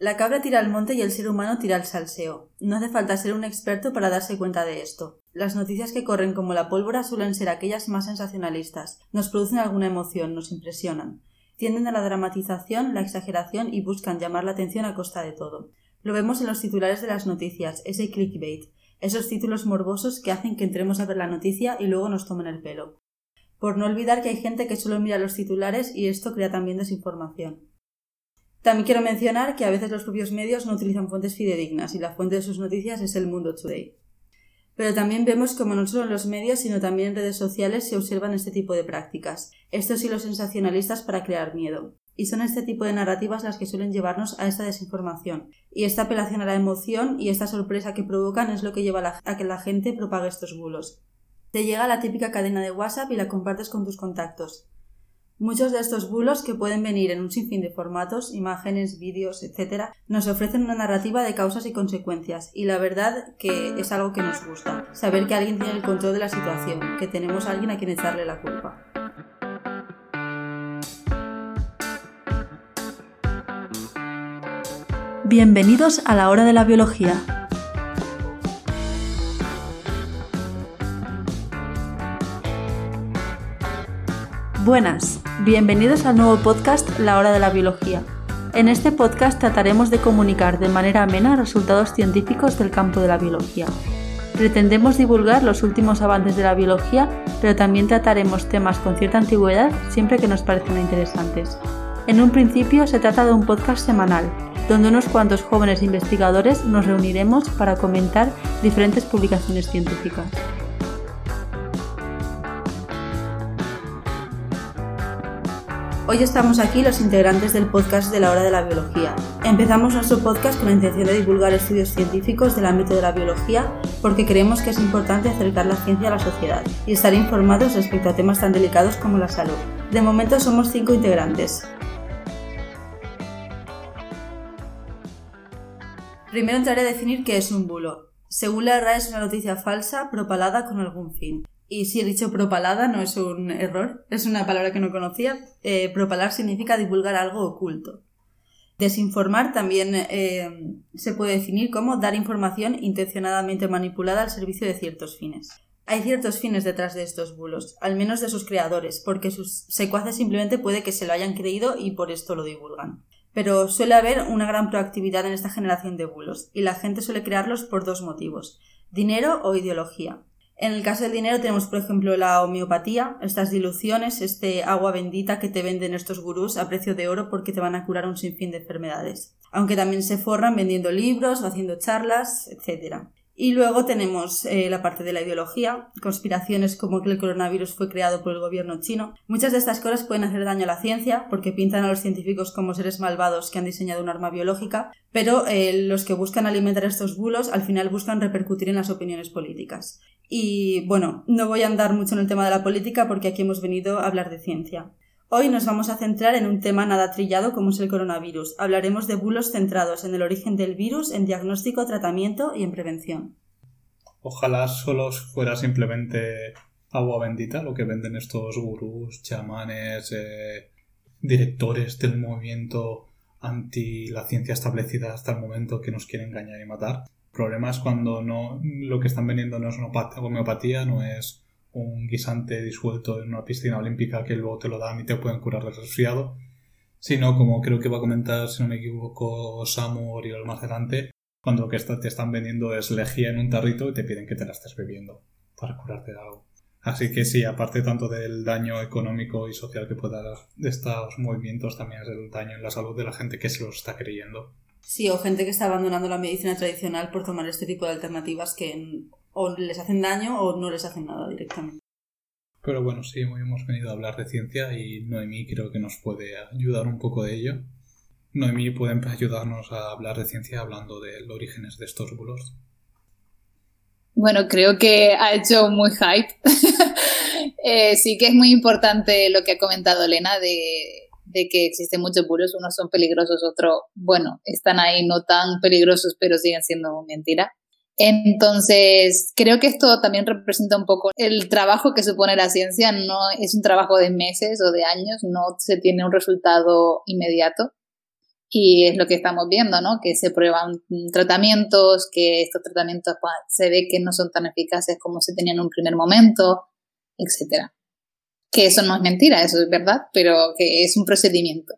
La cabra tira al monte y el ser humano tira al salseo. No hace falta ser un experto para darse cuenta de esto. Las noticias que corren como la pólvora suelen ser aquellas más sensacionalistas, nos producen alguna emoción, nos impresionan. Tienden a la dramatización, la exageración y buscan llamar la atención a costa de todo. Lo vemos en los titulares de las noticias, ese clickbait, esos títulos morbosos que hacen que entremos a ver la noticia y luego nos tomen el pelo. Por no olvidar que hay gente que solo mira los titulares y esto crea también desinformación. También quiero mencionar que a veces los propios medios no utilizan fuentes fidedignas y la fuente de sus noticias es el Mundo Today. Pero también vemos como no solo en los medios, sino también en redes sociales se observan este tipo de prácticas, estos los sensacionalistas para crear miedo. Y son este tipo de narrativas las que suelen llevarnos a esta desinformación. Y esta apelación a la emoción y esta sorpresa que provocan es lo que lleva a que la gente propague estos bulos. Te llega la típica cadena de WhatsApp y la compartes con tus contactos. Muchos de estos bulos, que pueden venir en un sinfín de formatos, imágenes, vídeos, etc., nos ofrecen una narrativa de causas y consecuencias, y la verdad que es algo que nos gusta, saber que alguien tiene el control de la situación, que tenemos a alguien a quien echarle la culpa. Bienvenidos a la hora de la biología Buenas, bienvenidos al nuevo podcast La Hora de la Biología. En este podcast trataremos de comunicar de manera amena resultados científicos del campo de la biología. Pretendemos divulgar los últimos avances de la biología, pero también trataremos temas con cierta antigüedad siempre que nos parezcan interesantes. En un principio se trata de un podcast semanal, donde unos cuantos jóvenes investigadores nos reuniremos para comentar diferentes publicaciones científicas. Hoy estamos aquí los integrantes del podcast de la hora de la biología. Empezamos nuestro podcast con la intención de divulgar estudios científicos del ámbito de la biología porque creemos que es importante acercar la ciencia a la sociedad y estar informados respecto a temas tan delicados como la salud. De momento somos cinco integrantes. Primero entraré a definir qué es un bulo. Según la RAE es una noticia falsa propalada con algún fin. Y si he dicho propalada, no es un error, es una palabra que no conocía. Eh, propalar significa divulgar algo oculto. Desinformar también eh, se puede definir como dar información intencionadamente manipulada al servicio de ciertos fines. Hay ciertos fines detrás de estos bulos, al menos de sus creadores, porque sus secuaces simplemente puede que se lo hayan creído y por esto lo divulgan. Pero suele haber una gran proactividad en esta generación de bulos, y la gente suele crearlos por dos motivos dinero o ideología. En el caso del dinero tenemos, por ejemplo, la homeopatía, estas diluciones, este agua bendita que te venden estos gurús a precio de oro porque te van a curar un sinfín de enfermedades. Aunque también se forran vendiendo libros o haciendo charlas, etc. Y luego tenemos eh, la parte de la ideología, conspiraciones como que el coronavirus fue creado por el gobierno chino. Muchas de estas cosas pueden hacer daño a la ciencia porque pintan a los científicos como seres malvados que han diseñado un arma biológica, pero eh, los que buscan alimentar estos bulos al final buscan repercutir en las opiniones políticas. Y bueno, no voy a andar mucho en el tema de la política porque aquí hemos venido a hablar de ciencia. Hoy nos vamos a centrar en un tema nada trillado como es el coronavirus. Hablaremos de bulos centrados en el origen del virus, en diagnóstico, tratamiento y en prevención. Ojalá solo fuera simplemente agua bendita lo que venden estos gurús, chamanes, eh, directores del movimiento anti la ciencia establecida hasta el momento que nos quiere engañar y matar problemas cuando no lo que están vendiendo no es homeopatía, no es un guisante disuelto en una piscina olímpica que luego te lo dan y te pueden curar del resfriado, sino como creo que va a comentar, si no me equivoco, Samu Oriol más adelante, cuando lo que te están vendiendo es lejía en un tarrito y te piden que te la estés bebiendo para curarte de algo. Así que sí, aparte tanto del daño económico y social que pueda dar de estos movimientos, también es el daño en la salud de la gente que se los está creyendo. Sí, o gente que está abandonando la medicina tradicional por tomar este tipo de alternativas que o les hacen daño o no les hacen nada directamente. Pero bueno, sí, hoy hemos venido a hablar de ciencia y Noemí creo que nos puede ayudar un poco de ello. Noemí puede ayudarnos a hablar de ciencia hablando de los orígenes de estos bulos. Bueno, creo que ha hecho muy hype. Eh, sí que es muy importante lo que ha comentado Elena de de que existen muchos bulos, unos son peligrosos, otros, bueno, están ahí no tan peligrosos, pero siguen siendo mentira. Entonces, creo que esto también representa un poco el trabajo que supone la ciencia, no es un trabajo de meses o de años, no se tiene un resultado inmediato. Y es lo que estamos viendo, ¿no? Que se prueban tratamientos, que estos tratamientos pues, se ve que no son tan eficaces como se tenían en un primer momento, etcétera. Que eso no es mentira, eso es verdad, pero que es un procedimiento.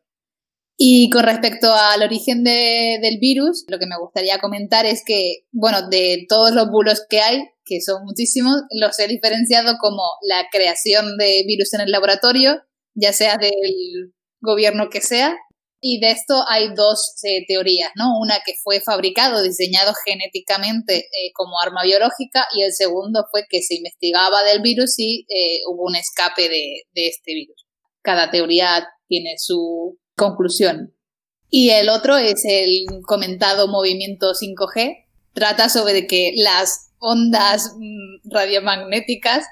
Y con respecto al origen del virus, lo que me gustaría comentar es que, bueno, de todos los bulos que hay, que son muchísimos, los he diferenciado como la creación de virus en el laboratorio, ya sea del gobierno que sea, y de esto hay dos eh, teorías, ¿no? Una que fue fabricado, diseñado genéticamente eh, como arma biológica y el segundo fue que se investigaba del virus y eh, hubo un escape de, de este virus. Cada teoría tiene su conclusión. Y el otro es el comentado movimiento 5G. Trata sobre que las ondas mm, radiomagnéticas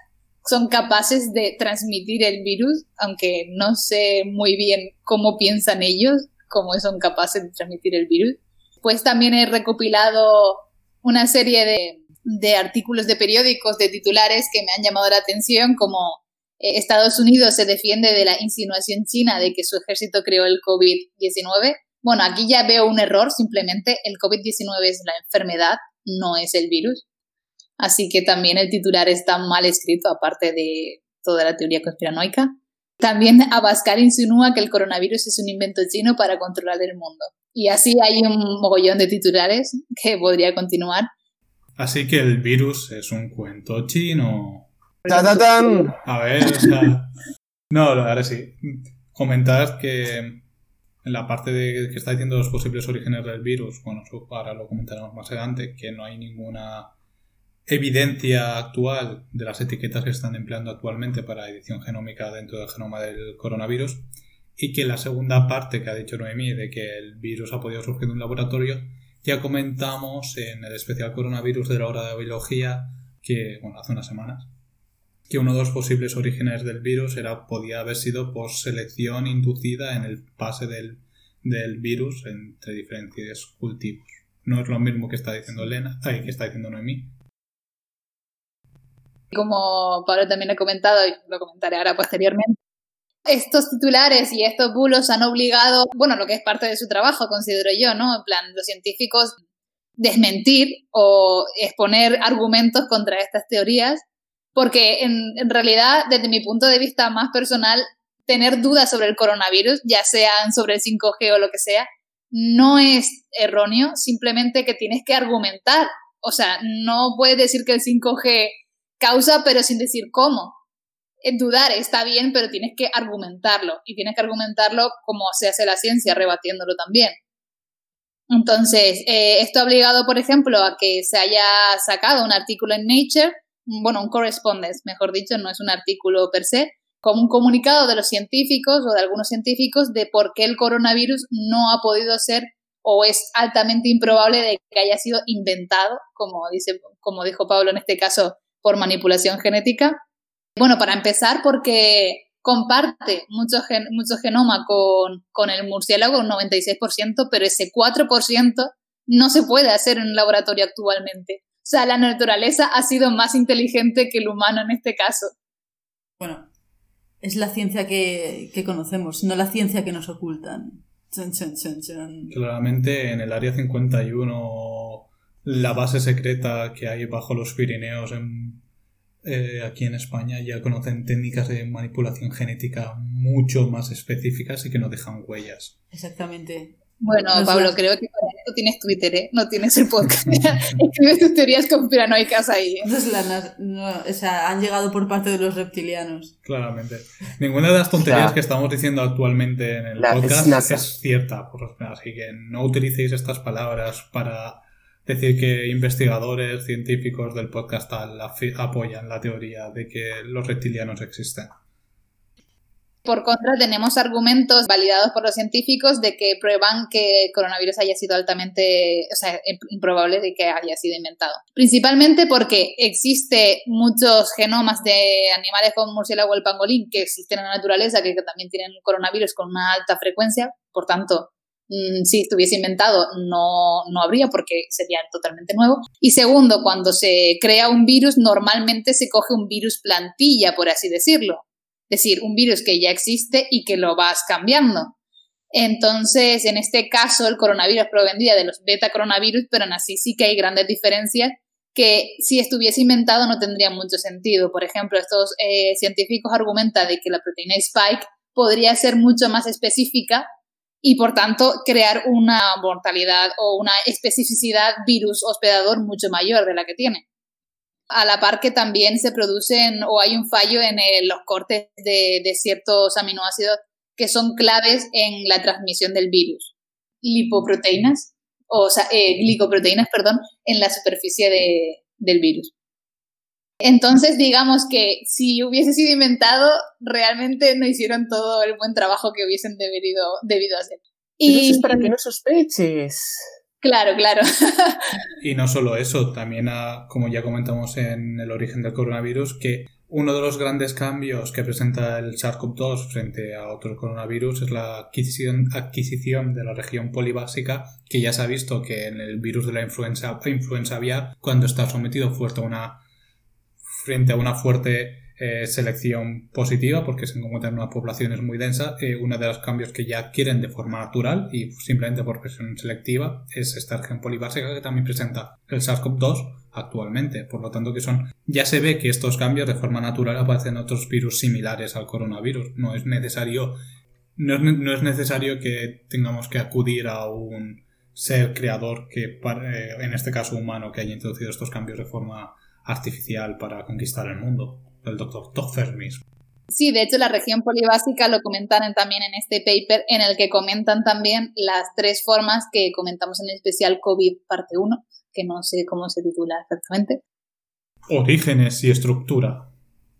son capaces de transmitir el virus, aunque no sé muy bien cómo piensan ellos, cómo son capaces de transmitir el virus. Pues también he recopilado una serie de, de artículos de periódicos, de titulares que me han llamado la atención, como Estados Unidos se defiende de la insinuación china de que su ejército creó el COVID-19. Bueno, aquí ya veo un error, simplemente el COVID-19 es la enfermedad, no es el virus. Así que también el titular está mal escrito, aparte de toda la teoría conspiranoica. También Abascal insinúa que el coronavirus es un invento chino para controlar el mundo. Y así hay un mogollón de titulares que podría continuar. Así que el virus es un cuento chino. A ver, o sea... No, ahora sí. Comentar que en la parte de que está diciendo los posibles orígenes del virus, bueno, ahora lo comentaremos más adelante, que no hay ninguna evidencia actual de las etiquetas que están empleando actualmente para edición genómica dentro del genoma del coronavirus y que la segunda parte que ha dicho Noemí de que el virus ha podido surgir de un laboratorio ya comentamos en el especial coronavirus de la hora de biología que bueno hace unas semanas que uno de los posibles orígenes del virus era podía haber sido por selección inducida en el pase del, del virus entre diferentes cultivos no es lo mismo que está diciendo Elena, ay, que está diciendo Noemí, como Pablo también ha comentado, y lo comentaré ahora posteriormente, estos titulares y estos bulos han obligado, bueno, lo que es parte de su trabajo, considero yo, ¿no? En plan, los científicos desmentir o exponer argumentos contra estas teorías, porque en, realidad, desde mi punto de vista más personal, tener dudas sobre el coronavirus, ya sean sobre el 5G o lo que sea, no es erróneo, simplemente que tienes que argumentar. O sea, no puedes decir que el 5G causa, pero sin decir cómo. En dudar está bien, pero tienes que argumentarlo y tienes que argumentarlo como se hace la ciencia, rebatiéndolo también. Entonces, eh, esto ha obligado, por ejemplo, a que se haya sacado un artículo en Nature, bueno, un correspondence, mejor dicho, no es un artículo per se, como un comunicado de los científicos o de algunos científicos de por qué el coronavirus no ha podido ser o es altamente improbable de que haya sido inventado, como, dice, como dijo Pablo en este caso, por manipulación genética. Bueno, para empezar, porque comparte mucho, mucho genoma con, con el murciélago, un 96%, pero ese 4% no se puede hacer en un laboratorio actualmente. O sea, la naturaleza ha sido más inteligente que el humano en este caso. Bueno, es la ciencia que, que conocemos, no la ciencia que nos ocultan. Claramente en el área 51 la base secreta que hay bajo los Pirineos eh, aquí en España ya conocen técnicas de manipulación genética mucho más específicas y que no dejan huellas. Exactamente. Bueno, Pablo, creo que tú tienes Twitter, ¿eh? No tienes el podcast. Escribes tus teorías conspiranoicas ahí. ¿eh? o sea, han llegado por parte de los reptilianos. Claramente. Ninguna de las tonterías que estamos diciendo actualmente en el podcast es cierta. Así que no utilicéis estas palabras para decir que investigadores científicos del podcast apoyan la teoría de que los reptilianos existen. Por contra, tenemos argumentos validados por los científicos de que prueban que el coronavirus haya sido altamente, o sea, improbable de que haya sido inventado. Principalmente porque existe muchos genomas de animales como murciélago o el pangolín que existen en la naturaleza, que también tienen coronavirus con una alta frecuencia, por tanto, Mm, si estuviese inventado no, no habría porque sería totalmente nuevo. Y segundo, cuando se crea un virus, normalmente se coge un virus plantilla, por así decirlo. Decir, un virus que ya existe y que lo vas cambiando. Entonces, en este caso, el coronavirus provendría de los beta coronavirus, pero aún así sí que hay grandes diferencias que si estuviese inventado no tendría mucho sentido. Por ejemplo, estos eh, científicos argumentan de que la proteína spike podría ser mucho más específica y por tanto crear una mortalidad o una especificidad virus hospedador mucho mayor de la que tiene. A la par que también se producen o hay un fallo en los cortes de, ciertos aminoácidos que son claves en la transmisión del virus. Lipoproteínas, o sea, eh, glicoproteínas, perdón, en la superficie del virus. Entonces, digamos que si hubiese sido inventado, realmente no hicieron todo el buen trabajo que hubiesen debido, debido hacer. Y es para que no sospeches. Claro, claro. y no solo eso, también, como ya comentamos en el origen del coronavirus, que uno de los grandes cambios que presenta el SARS-CoV-2 frente a otros coronavirus es la adquisición, adquisición, de la región polibásica, que ya se ha visto que en el virus de la influenza, influenza aviar, cuando está sometido fuerte a una frente a una fuerte eh, selección positiva porque se encuentran en unas poblaciones muy densas. Eh, uno de los cambios que ya adquieren de forma natural y simplemente por presión selectiva es esta región polibásica que también presenta el SARS-CoV-2 actualmente. Por lo tanto, que son ya se ve que estos cambios de forma natural aparecen en otros virus similares al coronavirus. No es necesario no es, necesario que tengamos que acudir a un ser creador que, eh, en este caso humano, que haya introducido estos cambios de forma artificial para conquistar el mundo, el doctor Toffer mismo. Sí, de hecho la región polibásica lo comentan también en este paper en el que comentan también las tres formas que comentamos en el especial COVID parte 1, que no sé cómo se titula exactamente. Orígenes y estructura.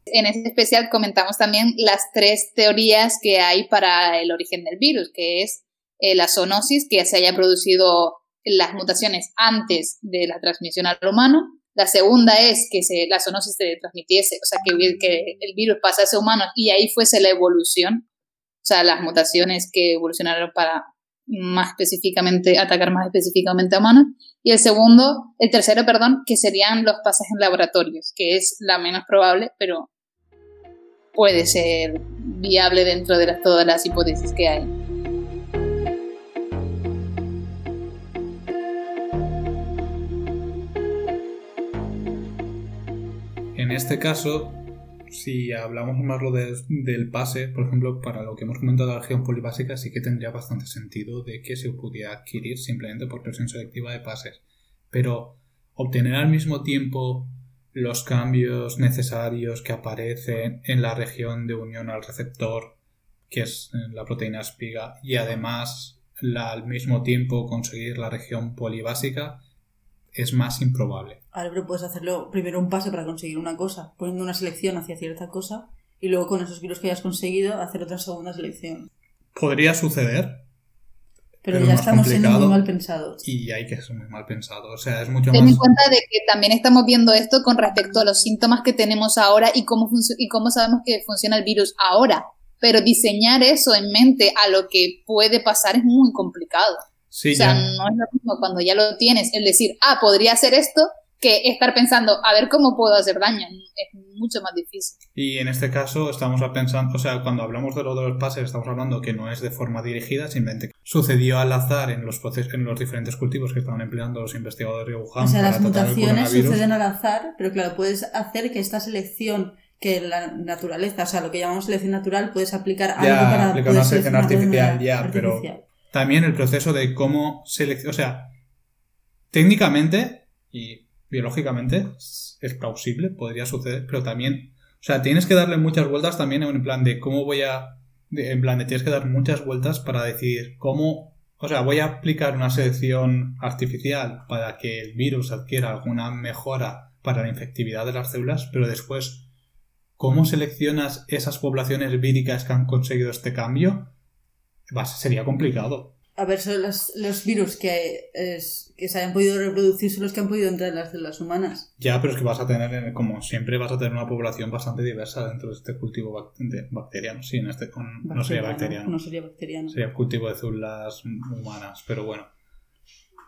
En ese especial comentamos también las tres teorías que hay para el origen del virus, que es eh, la zoonosis, que se haya producido las mutaciones antes de la transmisión al humano, la segunda es que se, la zoonosis se transmitiese, o sea, que, que el virus pasase a humanos y ahí fuese la evolución, o sea, las mutaciones que evolucionaron para más específicamente, atacar más específicamente a humanos. Y el segundo, el tercero, perdón, que serían los pases en laboratorios, que es la menos probable, pero puede ser viable dentro de todas las hipótesis que hay. En este caso, si hablamos más lo del pase, por ejemplo, para lo que hemos comentado de la región polibásica, sí que tendría bastante sentido de que se pudiera adquirir simplemente por presión selectiva de pases. Pero obtener al mismo tiempo los cambios necesarios que aparecen en la región de unión al receptor, que es la proteína espiga, y además al mismo tiempo conseguir la región polibásica, es más improbable. Ahora, pero puedes hacerlo primero un pase para conseguir una cosa, poniendo una selección hacia cierta cosa, y luego con esos virus que hayas conseguido hacer otra segunda selección. Podría suceder. Pero, ya estamos siendo muy mal pensados. Y hay que ser muy mal pensados. O sea, es mucho Ten más. en cuenta de que también estamos viendo esto con respecto a los síntomas que tenemos ahora y cómo, y cómo sabemos que funciona el virus ahora. Pero diseñar eso en mente a lo que puede pasar es muy complicado o sea, no es lo mismo cuando ya lo tienes, el decir, ah, podría hacer esto, que estar pensando, a ver cómo puedo hacer daño. Es mucho más difícil. Y en este caso estamos pensando, o sea, cuando hablamos de lo de los pases, estamos hablando que no es de forma dirigida, simplemente sucedió al azar en los procesos, en los diferentes cultivos que estaban empleando los investigadores de Wuhan. O sea, las mutaciones suceden al azar, pero claro, puedes hacer que esta selección que la naturaleza, o sea, lo que llamamos selección natural, puedes aplicar algo para aplicar una selección artificial, ya, pero también el proceso de cómo seleccionar, o sea, técnicamente y biológicamente es plausible, podría suceder, pero también, o sea, tienes que darle muchas vueltas también en plan de cómo voy a, en plan de tienes que dar muchas vueltas para decir cómo, o sea, voy a aplicar una selección artificial para que el virus adquiera alguna mejora para la infectividad de las células, pero después, ¿cómo seleccionas esas poblaciones víricas que han conseguido este cambio? Sería complicado. A ver, son los, los virus que, que se hayan podido reproducir son los que han podido entrar en las células humanas. Ya, pero es que vas a tener, como siempre, vas a tener una población bastante diversa dentro de este cultivo bacteriano. Sí, en este no sería bacteriano. No sería bacteriano. Sería cultivo de células humanas, pero bueno.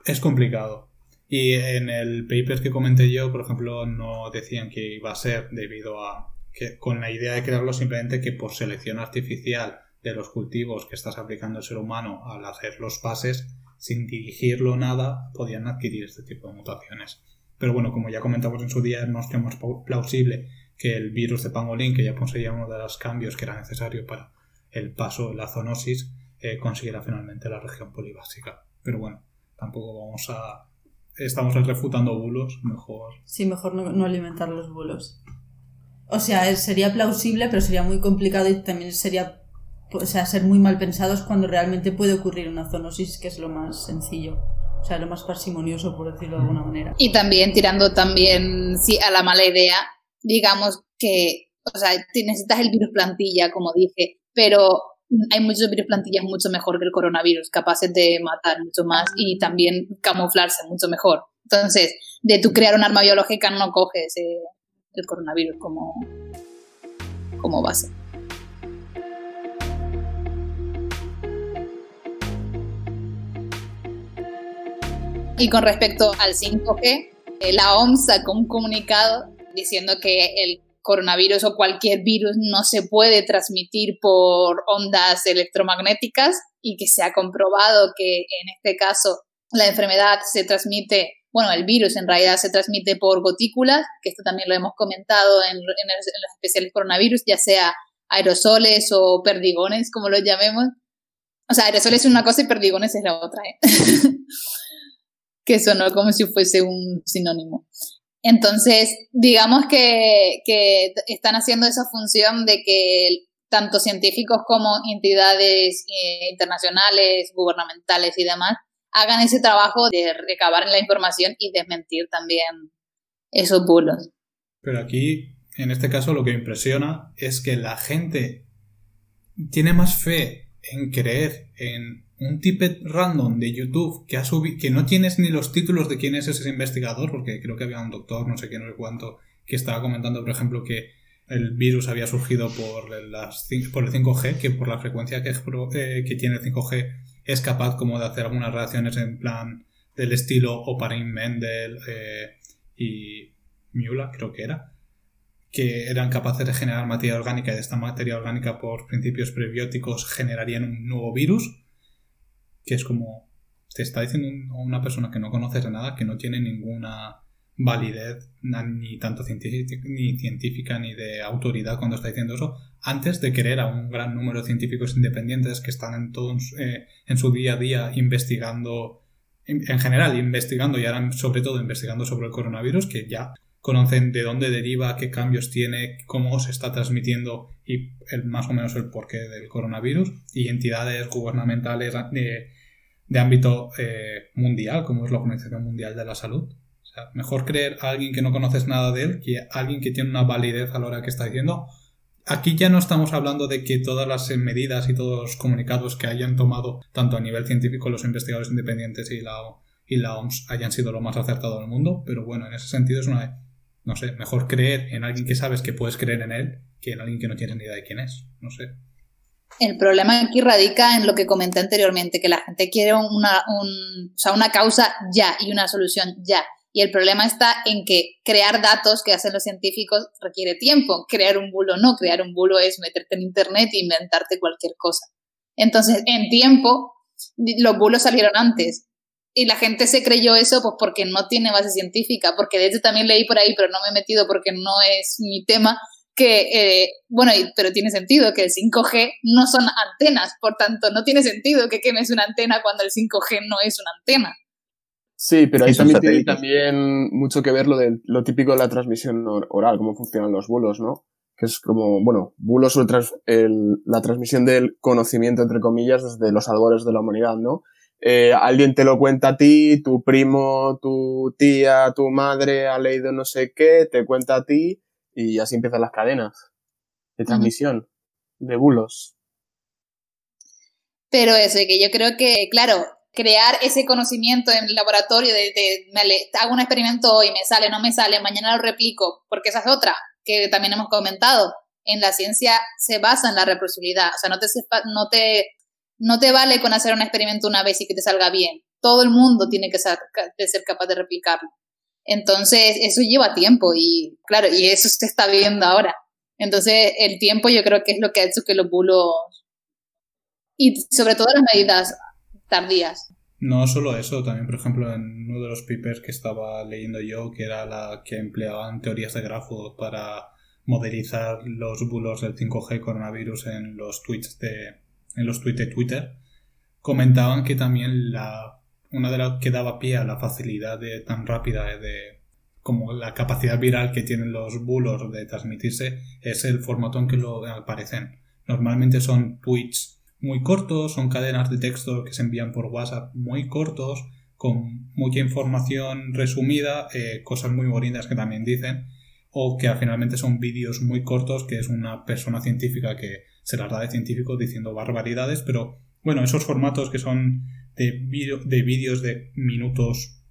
Es complicado. Y en el paper que comenté yo, por ejemplo, no decían que iba a ser debido a que con la idea de crearlo simplemente que por selección artificial de los cultivos que estás aplicando el ser humano al hacer los pases, sin dirigirlo nada, podían adquirir este tipo de mutaciones. Pero bueno, como ya comentamos en su día, que más plausible que el virus de pangolín, que ya poseía uno de los cambios que era necesario para el paso de la zoonosis, eh, consiguiera finalmente la región polibásica. Pero bueno, tampoco vamos a... Estamos refutando bulos, mejor... Sí, mejor no, alimentar los bulos. O sea, sería plausible, pero sería muy complicado y también sería o sea, ser muy mal pensados cuando realmente puede ocurrir una zoonosis, que es lo más sencillo. O sea, lo más parsimonioso, por decirlo de alguna manera. Y también tirando también, sí, a la mala idea, digamos que, o sea, necesitas el virus plantilla, como dije, pero hay muchos virus plantillas mucho mejor que el coronavirus, capaces de matar mucho más y también camuflarse mucho mejor. Entonces, de tú crear un arma biológica no coges el coronavirus como, como base. Y con respecto al 5G, eh, la OMS sacó un comunicado diciendo que el coronavirus o cualquier virus no se puede transmitir por ondas electromagnéticas y que se ha comprobado que en este caso la enfermedad se transmite, bueno, el virus en realidad se transmite por gotículas, que esto también lo hemos comentado en, los especiales coronavirus, ya sea aerosoles o perdigones, como los llamemos. O sea, aerosoles es una cosa y perdigones es la otra. ¿eh? que sonó como si fuese un sinónimo. Entonces, digamos que, están haciendo esa función de que tanto científicos como entidades eh, internacionales, gubernamentales y demás hagan ese trabajo de recabar la información y desmentir también esos bulos. Pero aquí, en este caso, lo que impresiona es que la gente tiene más fe en creer en un tippet random de YouTube que ha subido, que no tienes ni los títulos de quién es ese investigador, porque creo que había un doctor, no sé qué, no sé cuánto, que estaba comentando, por ejemplo, que el virus había surgido por, el 5G, que por la frecuencia que, eh, que tiene el 5G es capaz como de hacer algunas reacciones en plan del estilo Oparin Mendel eh, y Miula, creo que era, que eran capaces de generar materia orgánica y de esta materia orgánica por principios prebióticos generarían un nuevo virus que es como te está diciendo una persona que no conoces nada, que no tiene ninguna validez ni tanto científica ni, científica, ni de autoridad cuando está diciendo eso, antes de querer a un gran número de científicos independientes que están en todo eh, en su día a día investigando, en, general investigando y ahora sobre todo investigando sobre el coronavirus, que ya conocen de dónde deriva, qué cambios tiene, cómo se está transmitiendo y el, más o menos el porqué del coronavirus, y entidades gubernamentales de, ámbito eh, mundial, como es la Organización Mundial de la Salud. O sea, mejor creer a alguien que no conoces nada de él que alguien que tiene una validez a la hora que está diciendo. Aquí ya no estamos hablando de que todas las medidas y todos los comunicados que hayan tomado, tanto a nivel científico los investigadores independientes y la, y la OMS, hayan sido lo más acertado del mundo, pero bueno, en ese sentido es una no sé, mejor creer en alguien que sabes que puedes creer en él que en alguien que no tienes ni idea de quién es, no sé. El problema aquí radica en lo que comenté anteriormente, que la gente quiere una, una causa ya y una solución ya. Y el problema está en que crear datos que hacen los científicos requiere tiempo. Crear un bulo no, crear un bulo es meterte en internet e inventarte cualquier cosa. Entonces, en tiempo, los bulos salieron antes. Y la gente se creyó eso pues porque no tiene base científica, porque de hecho también leí por ahí, pero no me he metido porque no es mi tema, que, eh, bueno, pero tiene sentido que el 5G no son antenas, por tanto, no tiene sentido que quemes una antena cuando el 5G no es una antena. Sí, pero ahí también tiene también mucho que ver lo, de, lo típico de la transmisión oral, cómo funcionan los bulos, ¿no? Que es como, bueno, bulos o la transmisión del conocimiento, entre comillas, desde los albores de la humanidad, ¿no? Eh, alguien te lo cuenta a ti, tu primo, tu tía, tu madre ha leído no sé qué, te cuenta a ti y así empiezan las cadenas de transmisión de bulos. Pero eso, que yo creo que, claro, crear ese conocimiento en el laboratorio de, hago un experimento hoy, me sale, no me sale, mañana lo replico, porque esa es otra que también hemos comentado. En la ciencia se basa en la reproducibilidad, o sea, no te, no te no te vale con hacer un experimento una vez y que te salga bien. Todo el mundo tiene que ser, capaz de replicarlo. Entonces, eso lleva tiempo y, claro, y eso se está viendo ahora. Entonces, el tiempo yo creo que es lo que ha hecho que los bulos Y sobre todo las medidas tardías. No solo eso, también por ejemplo en uno de los papers que estaba leyendo yo, que era la que empleaban teorías de grafo para modelizar los bulos del 5G coronavirus en los tweets de, en los tweets de Twitter, comentaban que también la, una de las que daba pie a la facilidad de, tan rápida de, como la capacidad viral que tienen los bulos de transmitirse es el formato en que lo aparecen. Normalmente son tweets muy cortos, son cadenas de texto que se envían por WhatsApp muy cortos, con mucha información resumida, eh, cosas muy bonitas que también dicen, o que finalmente son vídeos muy cortos, que es una persona científica que se las da de científico diciendo barbaridades, pero bueno, esos formatos que son de, de vídeos de minutos,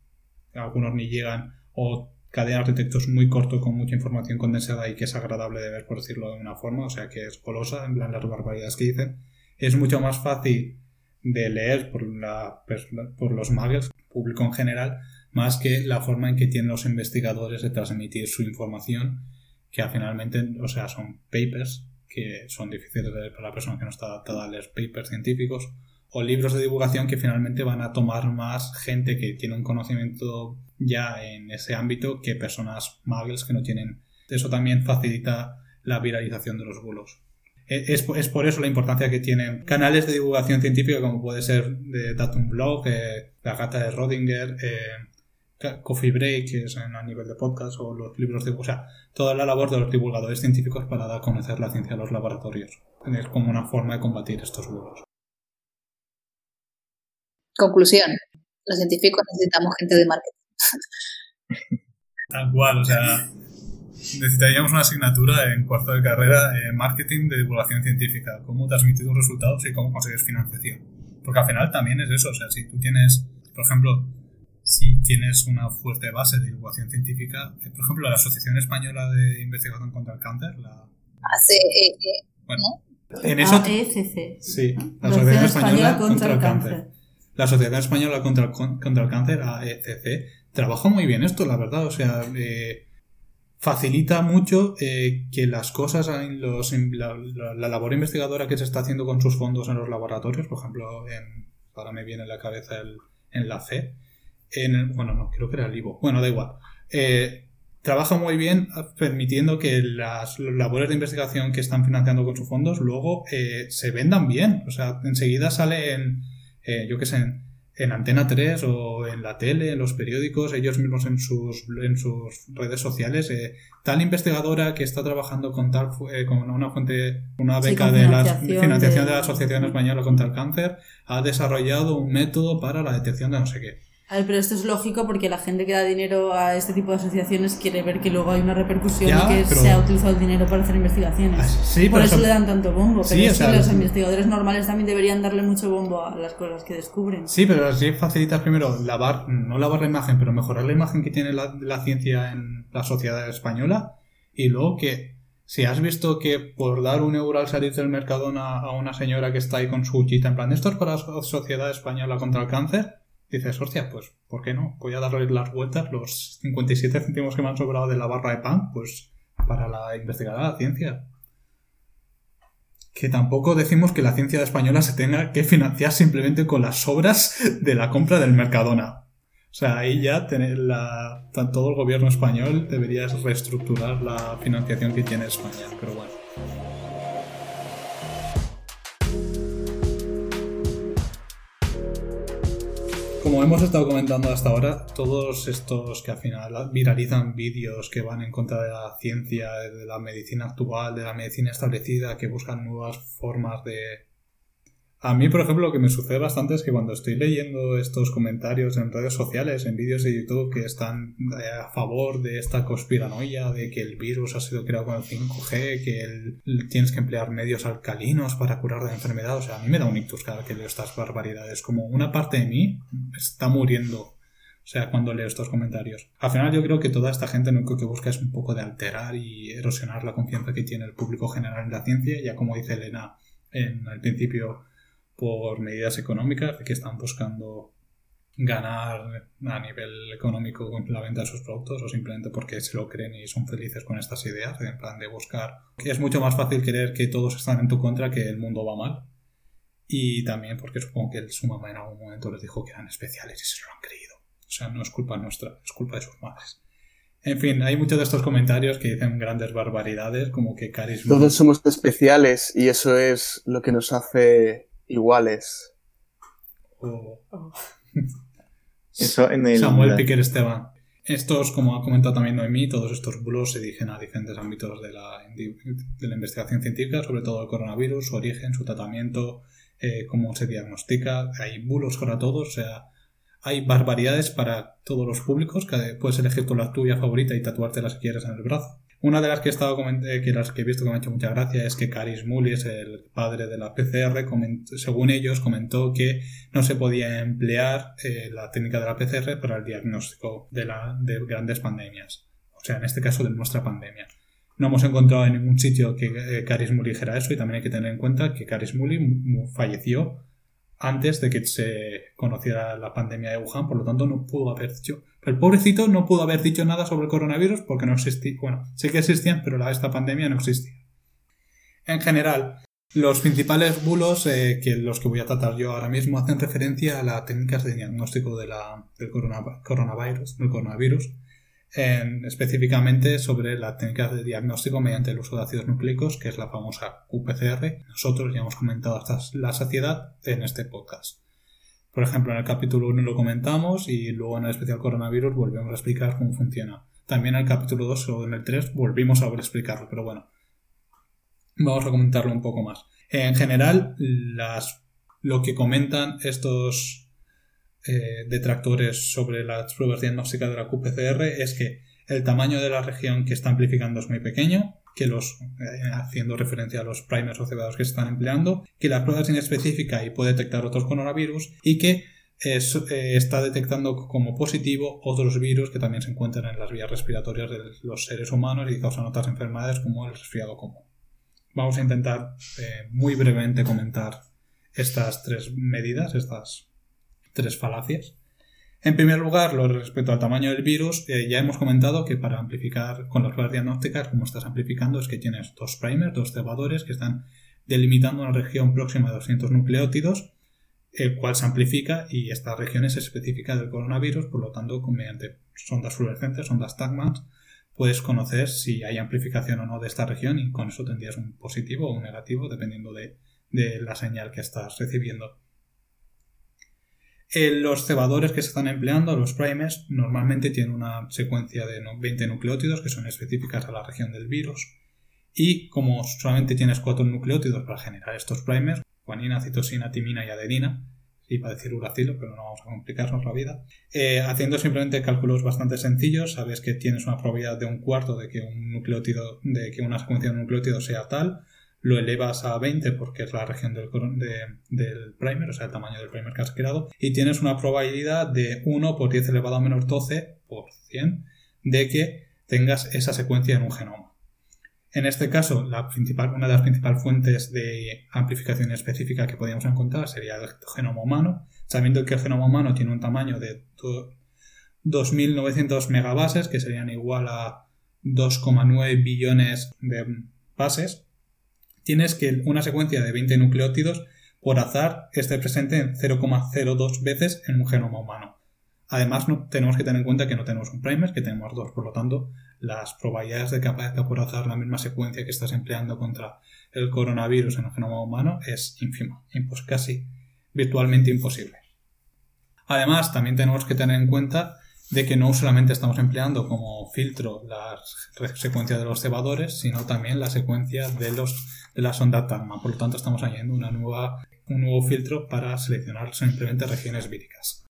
algunos ni llegan, o cadenas de textos muy cortos con mucha información condensada y que es agradable de ver, por decirlo de una forma, o sea que es golosa, en plan las barbaridades que dicen, es mucho más fácil de leer por, la, por los muggles, público en general, más que la forma en que tienen los investigadores de transmitir su información, que finalmente, o sea, son papers que son difíciles de leer para la persona que no está adaptada a leer papers científicos, o libros de divulgación que finalmente van a tomar más gente que tiene un conocimiento ya en ese ámbito que personas muggles que no tienen. Eso también facilita la viralización de los bulos. E, es, es, por eso la importancia que tienen canales de divulgación científica como puede ser de Datum Blog, eh, La Gata de Rodinger, eh, Coffee Break, que es a nivel de podcast, o los libros de... O sea, toda la labor de los divulgadores científicos para dar a conocer la ciencia a los laboratorios. Es como una forma de combatir estos bulos. Conclusión. Los científicos necesitamos gente de marketing. Tal cual, o sea, necesitaríamos una asignatura en cuarto de carrera en marketing de divulgación científica, cómo transmitir tus resultados y cómo conseguir financiación. Porque al final también es eso, o sea, si tú tienes, por ejemplo, si tienes una fuerte base de divulgación científica, eh, por ejemplo, la Asociación Española de Investigación contra el Cáncer, la... ACEE, bueno, en eso... AECC. Sí, la Asociación Española contra, el Cáncer. La Asociación Española contra el, contra el Cáncer, AECC, trabaja muy bien esto, la verdad, o sea... Eh, facilita mucho eh, que las cosas, en los, la, labor investigadora que se está haciendo con sus fondos en los laboratorios, por ejemplo, en, ahora me viene a la cabeza el enlace, en bueno, no, creo que era el IVO, bueno, da igual. Eh, trabaja muy bien permitiendo que las labores de investigación que están financiando con sus fondos luego eh, se vendan bien. O sea, enseguida sale en, yo qué sé, en Antena 3 o en la tele, en los periódicos, ellos mismos en sus, en sus redes sociales, eh, tal investigadora que está trabajando con tal eh, con una fuente, una beca de la financiación de... de la Asociación Española contra el Cáncer, ha desarrollado un método para la detección de no sé qué. A ver, pero esto es lógico porque la gente que da dinero a este tipo de asociaciones quiere ver que luego hay una repercusión y que se ha utilizado el dinero para hacer investigaciones. Ah, Por eso, le dan tanto bombo. Pero es que los investigadores normales también deberían darle mucho bombo a las cosas que descubren. Sí, pero así facilitas primero lavar, no lavar la imagen, pero mejorar la imagen que tiene la, la ciencia en la sociedad española. Y luego que si has visto que por dar un euro al salir del mercado a una señora que está ahí con su chita en plan, esto es para la sociedad española contra el cáncer, dices, hostia, pues, ¿por qué no? Voy a darle las vueltas, los 57 céntimos que me han sobrado de la barra de pan, pues, para la investigar la ciencia. Que tampoco decimos que la ciencia española se tenga que financiar simplemente con las sobras de la compra del Mercadona. O sea, ahí ya tener la, todo el gobierno español debería reestructurar la financiación que tiene España, pero bueno. Como hemos estado comentando hasta ahora, todos estos que al final viralizan vídeos que van en contra de la ciencia, de la medicina actual, de la medicina establecida, que buscan nuevas formas de, a mí, por ejemplo, lo que me sucede bastante es que cuando estoy leyendo estos comentarios en redes sociales, en vídeos de YouTube que están eh, a favor de esta conspiranoia, de que el virus ha sido creado con el 5G, que tienes que emplear medios alcalinos para curar la enfermedad, o sea, a mí me da un ictus cada que leo estas barbaridades. Como una parte de mí está muriendo o sea, cuando leo estos comentarios. Al final yo creo que toda esta gente lo único que busca es un poco de alterar y erosionar la confianza que tiene el público general en la ciencia, ya como dice Elena en el principio, por medidas económicas que están buscando ganar a nivel económico con la venta de sus productos o simplemente porque se lo creen y son felices con estas ideas en plan de buscar es mucho más fácil creer que todos están en tu contra que el mundo va mal y también porque supongo que su mamá en algún momento les dijo que eran especiales y se lo han creído. O sea, no es culpa nuestra, es culpa de sus madres. En fin, hay muchos de estos comentarios que dicen grandes barbaridades, como que carisma. Todos somos especiales y eso es lo que nos hace iguales. o Eso en el. Samuel Piquer Esteban. Estos, como ha comentado también Noemí, todos estos bulos se dirigen a diferentes ámbitos de la, de la investigación científica, sobre todo el coronavirus, su origen, su tratamiento, eh, cómo se diagnostica. Hay bulos para todos, o sea, hay barbaridades para todos los públicos, que puedes elegir tú la tuya favorita y tatuártela si quieres en el brazo. Una de las que he, estado eh, que las que he visto que me ha hecho mucha gracia es que Caris Mullis, el padre de la PCR, según ellos, comentó que no se podía emplear eh, la técnica de la PCR para el diagnóstico de, la, de grandes pandemias. O sea, en este caso de nuestra pandemia. No hemos encontrado en ningún sitio que eh, Caris Mully dijera eso y también hay que tener en cuenta que Caris Mully mu- falleció antes de que se conociera la pandemia de Wuhan, por lo tanto no pudo haber dicho. El pobrecito no pudo haber dicho nada sobre el coronavirus porque no existía. Bueno, sí que existían, pero esta pandemia no existía. En general, los principales bulos eh, que los que voy a tratar yo ahora mismo hacen referencia a las técnicas de diagnóstico del corona- coronavirus, del coronavirus en- específicamente sobre las técnicas de diagnóstico mediante el uso de ácidos nucleicos, que es la famosa QPCR. Nosotros ya hemos comentado hasta la saciedad en este podcast. Por ejemplo, en el capítulo 1 lo comentamos y luego en el especial coronavirus volvemos a explicar cómo funciona. También en el capítulo 2 o en el 3 volvimos a explicarlo, pero bueno, vamos a comentarlo un poco más. En general, las, lo que comentan estos eh, detractores sobre las pruebas diagnósticas de la QPCR es que el tamaño de la región que está amplificando es muy pequeño, que los, eh, haciendo referencia a los primers o cebados que se están empleando, que la prueba es inespecífica y puede detectar otros coronavirus y que eh, está detectando como positivo otros virus que también se encuentran en las vías respiratorias de los seres humanos y causan otras enfermedades como el resfriado común. Vamos a intentar eh, muy brevemente comentar estas tres medidas, estas tres falacias. En primer lugar, lo respecto al tamaño del virus, eh, ya hemos comentado que para amplificar con las pruebas diagnósticas, como estás amplificando, es que tienes dos primers, dos cebadores que están delimitando una región próxima de 200 nucleótidos, el cual se amplifica y esta región es específica del coronavirus, por lo tanto, mediante sondas fluorescentes, sondas Tagmans, puedes conocer si hay amplificación o no de esta región y con eso tendrías un positivo o un negativo dependiendo de, de la señal que estás recibiendo. Eh, los cebadores que se están empleando, los primers, normalmente tienen una secuencia de no- 20 nucleótidos que son específicas a la región del virus. Y como solamente tienes cuatro nucleótidos para generar estos primers, guanina, citosina, timina y adenina, iba a decir uracilo, pero no vamos a complicarnos la vida, eh, haciendo simplemente cálculos bastante sencillos, sabes que tienes una probabilidad de un cuarto de que un nucleótido, de que una secuencia de nucleótidos sea tal, lo elevas a 20 porque es la región del, primer, o sea, el tamaño del primer que has creado, y tienes una probabilidad de 1 por 10 elevado a menos 12 por 100 de que tengas esa secuencia en un genoma. En este caso, la principal, una de las principales fuentes de amplificación específica que podríamos encontrar sería el genoma humano, sabiendo que el genoma humano tiene un tamaño de do- 2.900 megabases, que serían igual a 2,9 billones de bases, tienes que una secuencia de 20 nucleótidos por azar esté presente en 0,02 veces en un genoma humano. Además, no, tenemos que tener en cuenta que no tenemos un primer, que tenemos dos, por lo tanto, las probabilidades de que aparezca por azar la misma secuencia que estás empleando contra el coronavirus en el genoma humano es ínfima, impos- casi virtualmente imposible. Además, también tenemos que tener en cuenta de que no solamente estamos empleando como filtro la secuencia de los cebadores, sino también la secuencia de, los, de la sonda Tagma. Por lo tanto, estamos añadiendo una nueva, un nuevo filtro para seleccionar simplemente regiones víricas.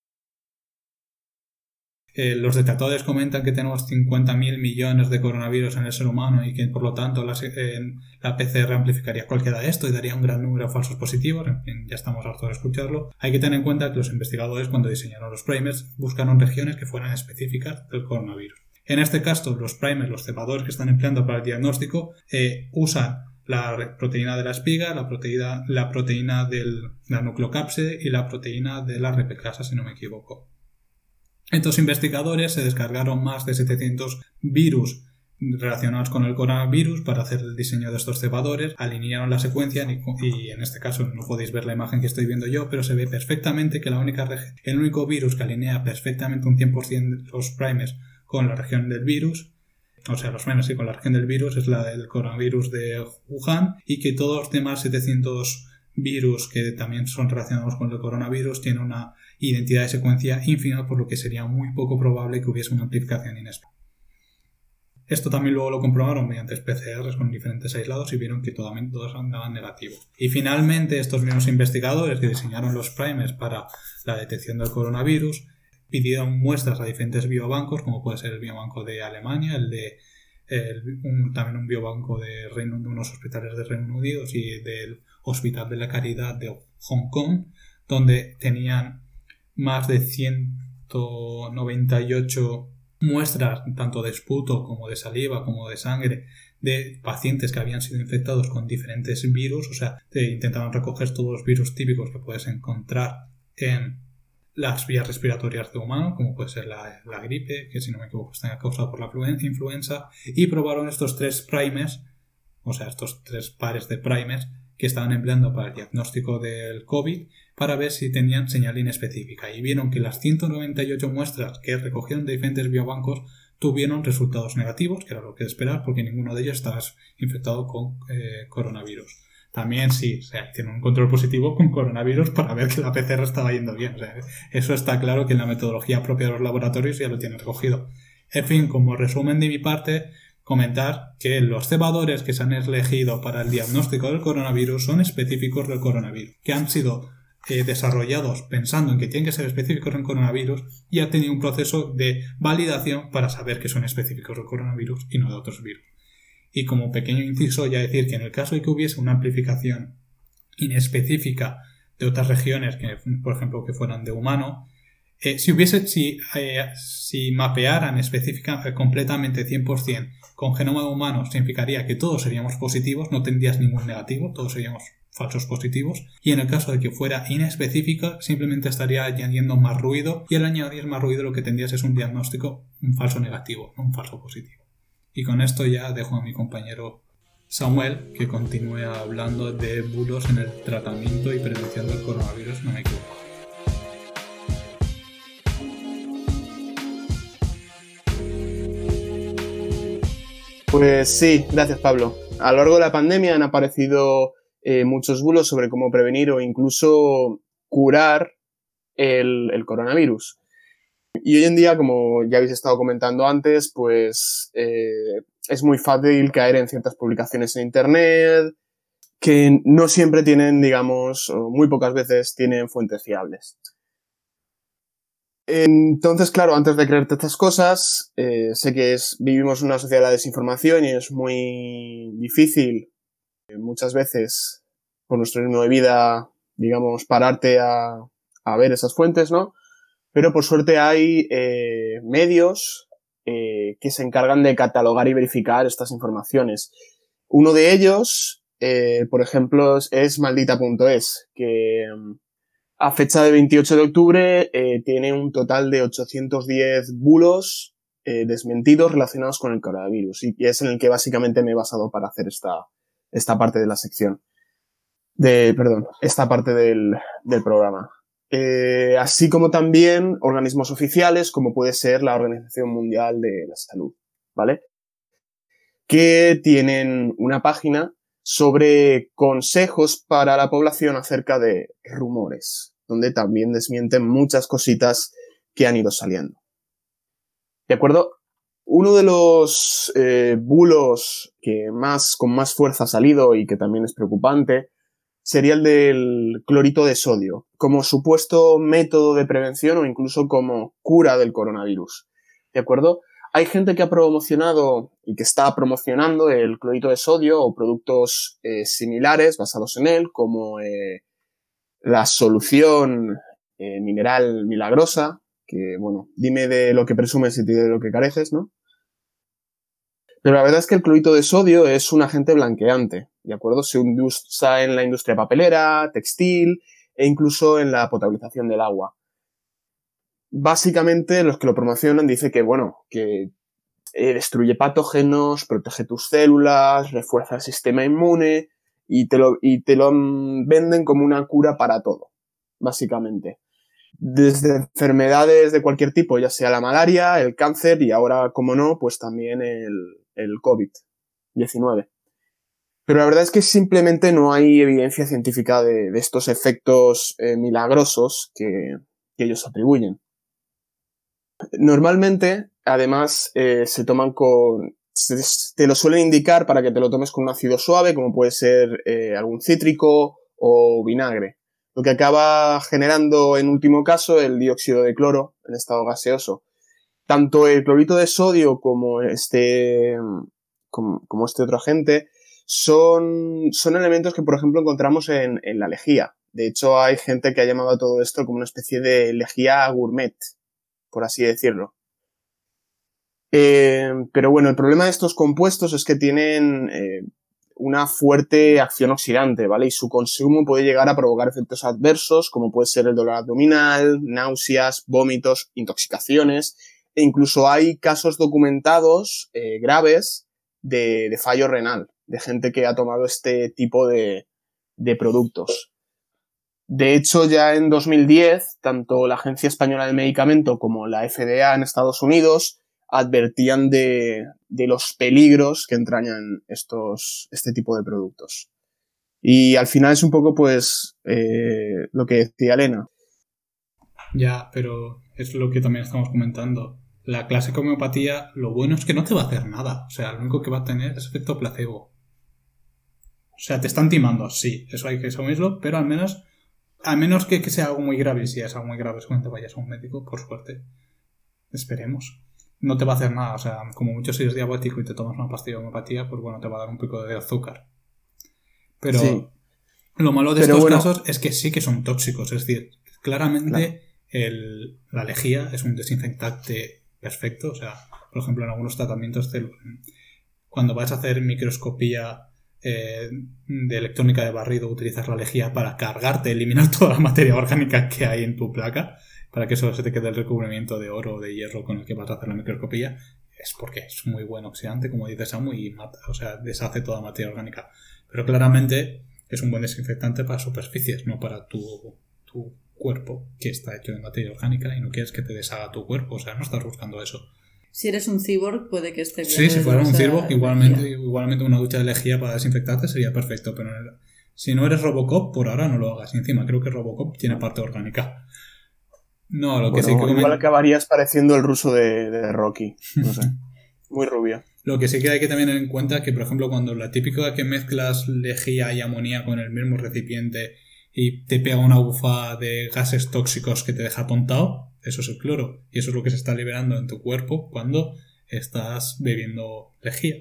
Eh, los detectores comentan que tenemos 50.000 millones de coronavirus en el ser humano y que por lo tanto eh, la PCR amplificaría cualquiera de esto y daría un gran número de falsos positivos. En fin, ya estamos hartos de escucharlo. Hay que tener en cuenta que los investigadores cuando diseñaron los primers buscaron regiones que fueran específicas del coronavirus. En este caso, los primers, los cepadores que están empleando para el diagnóstico, eh, usan la proteína de la espiga, la proteína, la proteína de la nucleocápside y la proteína de la replicasa, si no me equivoco. Estos investigadores se descargaron más de 700 virus relacionados con el coronavirus para hacer el diseño de estos cebadores, alinearon la secuencia y, en este caso no podéis ver la imagen que estoy viendo yo, pero se ve perfectamente que la única el único virus que alinea perfectamente un 100% de los primes con la región del virus o sea, los menos y con la región del virus es la del coronavirus de Wuhan y que todos los demás 700 virus que también son relacionados con el coronavirus tienen una identidad de secuencia ínfima por lo que sería muy poco probable que hubiese una amplificación inesperada. Esto también luego lo comprobaron mediante PCRs con diferentes aislados y vieron que todos andaban negativo. Y finalmente estos mismos investigadores que diseñaron los primers para la detección del coronavirus pidieron muestras a diferentes biobancos como puede ser el biobanco de Alemania, el de también un biobanco de, de unos hospitales de Reino Unido y del Hospital de la Caridad de Hong Kong, donde tenían más de 198 muestras tanto de esputo como de saliva como de sangre de pacientes que habían sido infectados con diferentes virus, o sea, intentaban recoger todos los virus típicos que puedes encontrar en las vías respiratorias de humano, como puede ser la, la gripe, que si no me equivoco está causada por la influenza, y probaron estos tres primers, o sea, estos tres pares de primers que estaban empleando para el diagnóstico del COVID para ver si tenían señal inespecífica y vieron que las 198 muestras que recogieron de diferentes biobancos tuvieron resultados negativos, que era lo que esperar porque ninguno de ellos estaba infectado con eh, coronavirus. También sí, o sea, tienen un control positivo con coronavirus para ver que la PCR estaba yendo bien. eso está claro que en la metodología propia de los laboratorios ya lo tienen recogido. En fin, como resumen de mi parte, comentar que los cebadores que se han elegido para el diagnóstico del coronavirus son específicos del coronavirus, que han sido eh, desarrollados pensando en que tienen que ser específicos en coronavirus y ha tenido un proceso de validación para saber que son específicos del coronavirus y no de otros virus. Y como pequeño inciso ya decir que en el caso de que hubiese una amplificación inespecífica de otras regiones, que por ejemplo que fueran de humano, eh, si hubiese, si, eh, si mapearan específica, completamente 100% con genoma humano significaría que todos seríamos positivos, no tendrías ningún negativo, todos seríamos falsos positivos. Y en el caso de que fuera inespecífica, simplemente estaría añadiendo más ruido y al añadir más ruido lo que tendrías es un diagnóstico, un falso negativo, no un falso positivo. Y con esto ya dejo a mi compañero Samuel que continúe hablando de bulos en el tratamiento y prevención del coronavirus, no me equivoco. Pues sí, gracias Pablo. A lo largo de la pandemia han aparecido eh, muchos bulos sobre cómo prevenir o incluso curar el, coronavirus. Y hoy en día, como ya habéis estado comentando antes, pues eh, es muy fácil caer en ciertas publicaciones en Internet que no siempre tienen, digamos, o muy pocas veces tienen fuentes fiables. Entonces, claro, antes de creerte estas cosas, eh, sé que vivimos una sociedad de desinformación y es muy difícil muchas veces por nuestro ritmo de vida, digamos, pararte a, ver esas fuentes, ¿no? Pero por suerte hay eh, medios que se encargan de catalogar y verificar estas informaciones. Uno de ellos, por ejemplo, es maldita.es, que a fecha de 28 de octubre eh, tiene un total de 810 bulos eh, desmentidos relacionados con el coronavirus y es en el que básicamente me he basado para hacer esta, esta parte de la sección. De, perdón, esta parte del, del programa. Eh, así como también organismos oficiales como puede ser la Organización Mundial de la Salud, ¿vale? Que tienen una página sobre consejos para la población acerca de rumores, donde también desmienten muchas cositas que han ido saliendo. ¿De acuerdo? Uno de los eh, bulos que más, con más fuerza ha salido y que también es preocupante sería el del clorito de sodio, como supuesto método de prevención o incluso como cura del coronavirus. ¿De acuerdo? Hay gente que ha promocionado y que está promocionando el clorito de sodio o productos eh, similares basados en él, como eh, la solución eh, mineral milagrosa, que bueno, dime de lo que presumes y de lo que careces, ¿no? Pero la verdad es que el clorito de sodio es un agente blanqueante, ¿de acuerdo? Se usa en la industria papelera, textil e incluso en la potabilización del agua básicamente los que lo promocionan dicen que, bueno, que eh, destruye patógenos, protege tus células, refuerza el sistema inmune y te, lo, y te lo venden como una cura para todo, básicamente. Desde enfermedades de cualquier tipo, ya sea la malaria, el cáncer y ahora, como no, pues también el, el COVID-19. Pero la verdad es que simplemente no hay evidencia científica de, estos efectos eh, milagrosos que, ellos atribuyen. Normalmente, además, eh, se toman con... te lo suelen indicar para que te lo tomes con un ácido suave, como puede ser eh, algún cítrico o vinagre, lo que acaba generando en último caso el dióxido de cloro en estado gaseoso. Tanto el clorito de sodio como este, como este otro agente son, son elementos que, por ejemplo, encontramos en, la lejía. De hecho, hay gente que ha llamado a todo esto como una especie de lejía gourmet, por así decirlo. Eh, pero bueno, el problema de estos compuestos es que tienen eh, una fuerte acción oxidante, ¿vale? Y su consumo puede llegar a provocar efectos adversos, como puede ser el dolor abdominal, náuseas, vómitos, intoxicaciones, e incluso hay casos documentados eh, graves de, fallo renal de gente que ha tomado este tipo de, productos. De hecho, ya en 2010, tanto la Agencia Española del Medicamento como la FDA en Estados Unidos advertían de, los peligros que entrañan estos, este tipo de productos. Y al final es un poco, pues, eh, lo que decía Elena. Ya, pero es lo que también estamos comentando. La clásica homeopatía, lo bueno es que no te va a hacer nada. O sea, lo único que va a tener es efecto placebo. O sea, te están timando, sí, eso hay que asumirlo, pero al menos, al menos que, sea algo muy grave, si es algo muy grave, cuando vayas a un médico, por suerte. Esperemos. No te va a hacer nada, o sea, como mucho si eres diabético y te tomas una pastilla de homeopatía, pues bueno, te va a dar un pico de azúcar. Pero lo malo de estos casos es que sí que son tóxicos, es decir, claramente la lejía es un desinfectante perfecto, o sea, por ejemplo, en algunos tratamientos, cuando vas a hacer microscopía eh, de electrónica de barrido utilizas la lejía para cargarte, eliminar toda la materia orgánica que hay en tu placa, para que solo se te quede el recubrimiento de oro o de hierro con el que vas a hacer la microscopía, es porque es muy buen oxidante, como dice Samu, y mata, o sea, deshace toda materia orgánica. Pero claramente es un buen desinfectante para superficies, no para tu, tu cuerpo, que está hecho de materia orgánica y no quieres que te deshaga tu cuerpo, o sea, no estás buscando eso. Si eres un cyborg, puede que esté bien. Sí, si fuera un cyborg, igualmente, igualmente una ducha de lejía para desinfectarte sería perfecto, pero si no eres Robocop, por ahora no lo hagas. Y encima creo que Robocop tiene parte orgánica. No, lo que sí que... Igual acabarías pareciendo el ruso de, Rocky. No sé. Muy rubia. Lo que sí que hay que tener en cuenta que, por ejemplo, cuando la típica que mezclas lejía y amonía en el mismo recipiente y te pega una bufa de gases tóxicos que te deja tontado, eso es el cloro. Y eso es lo que se está liberando en tu cuerpo cuando estás bebiendo lejía.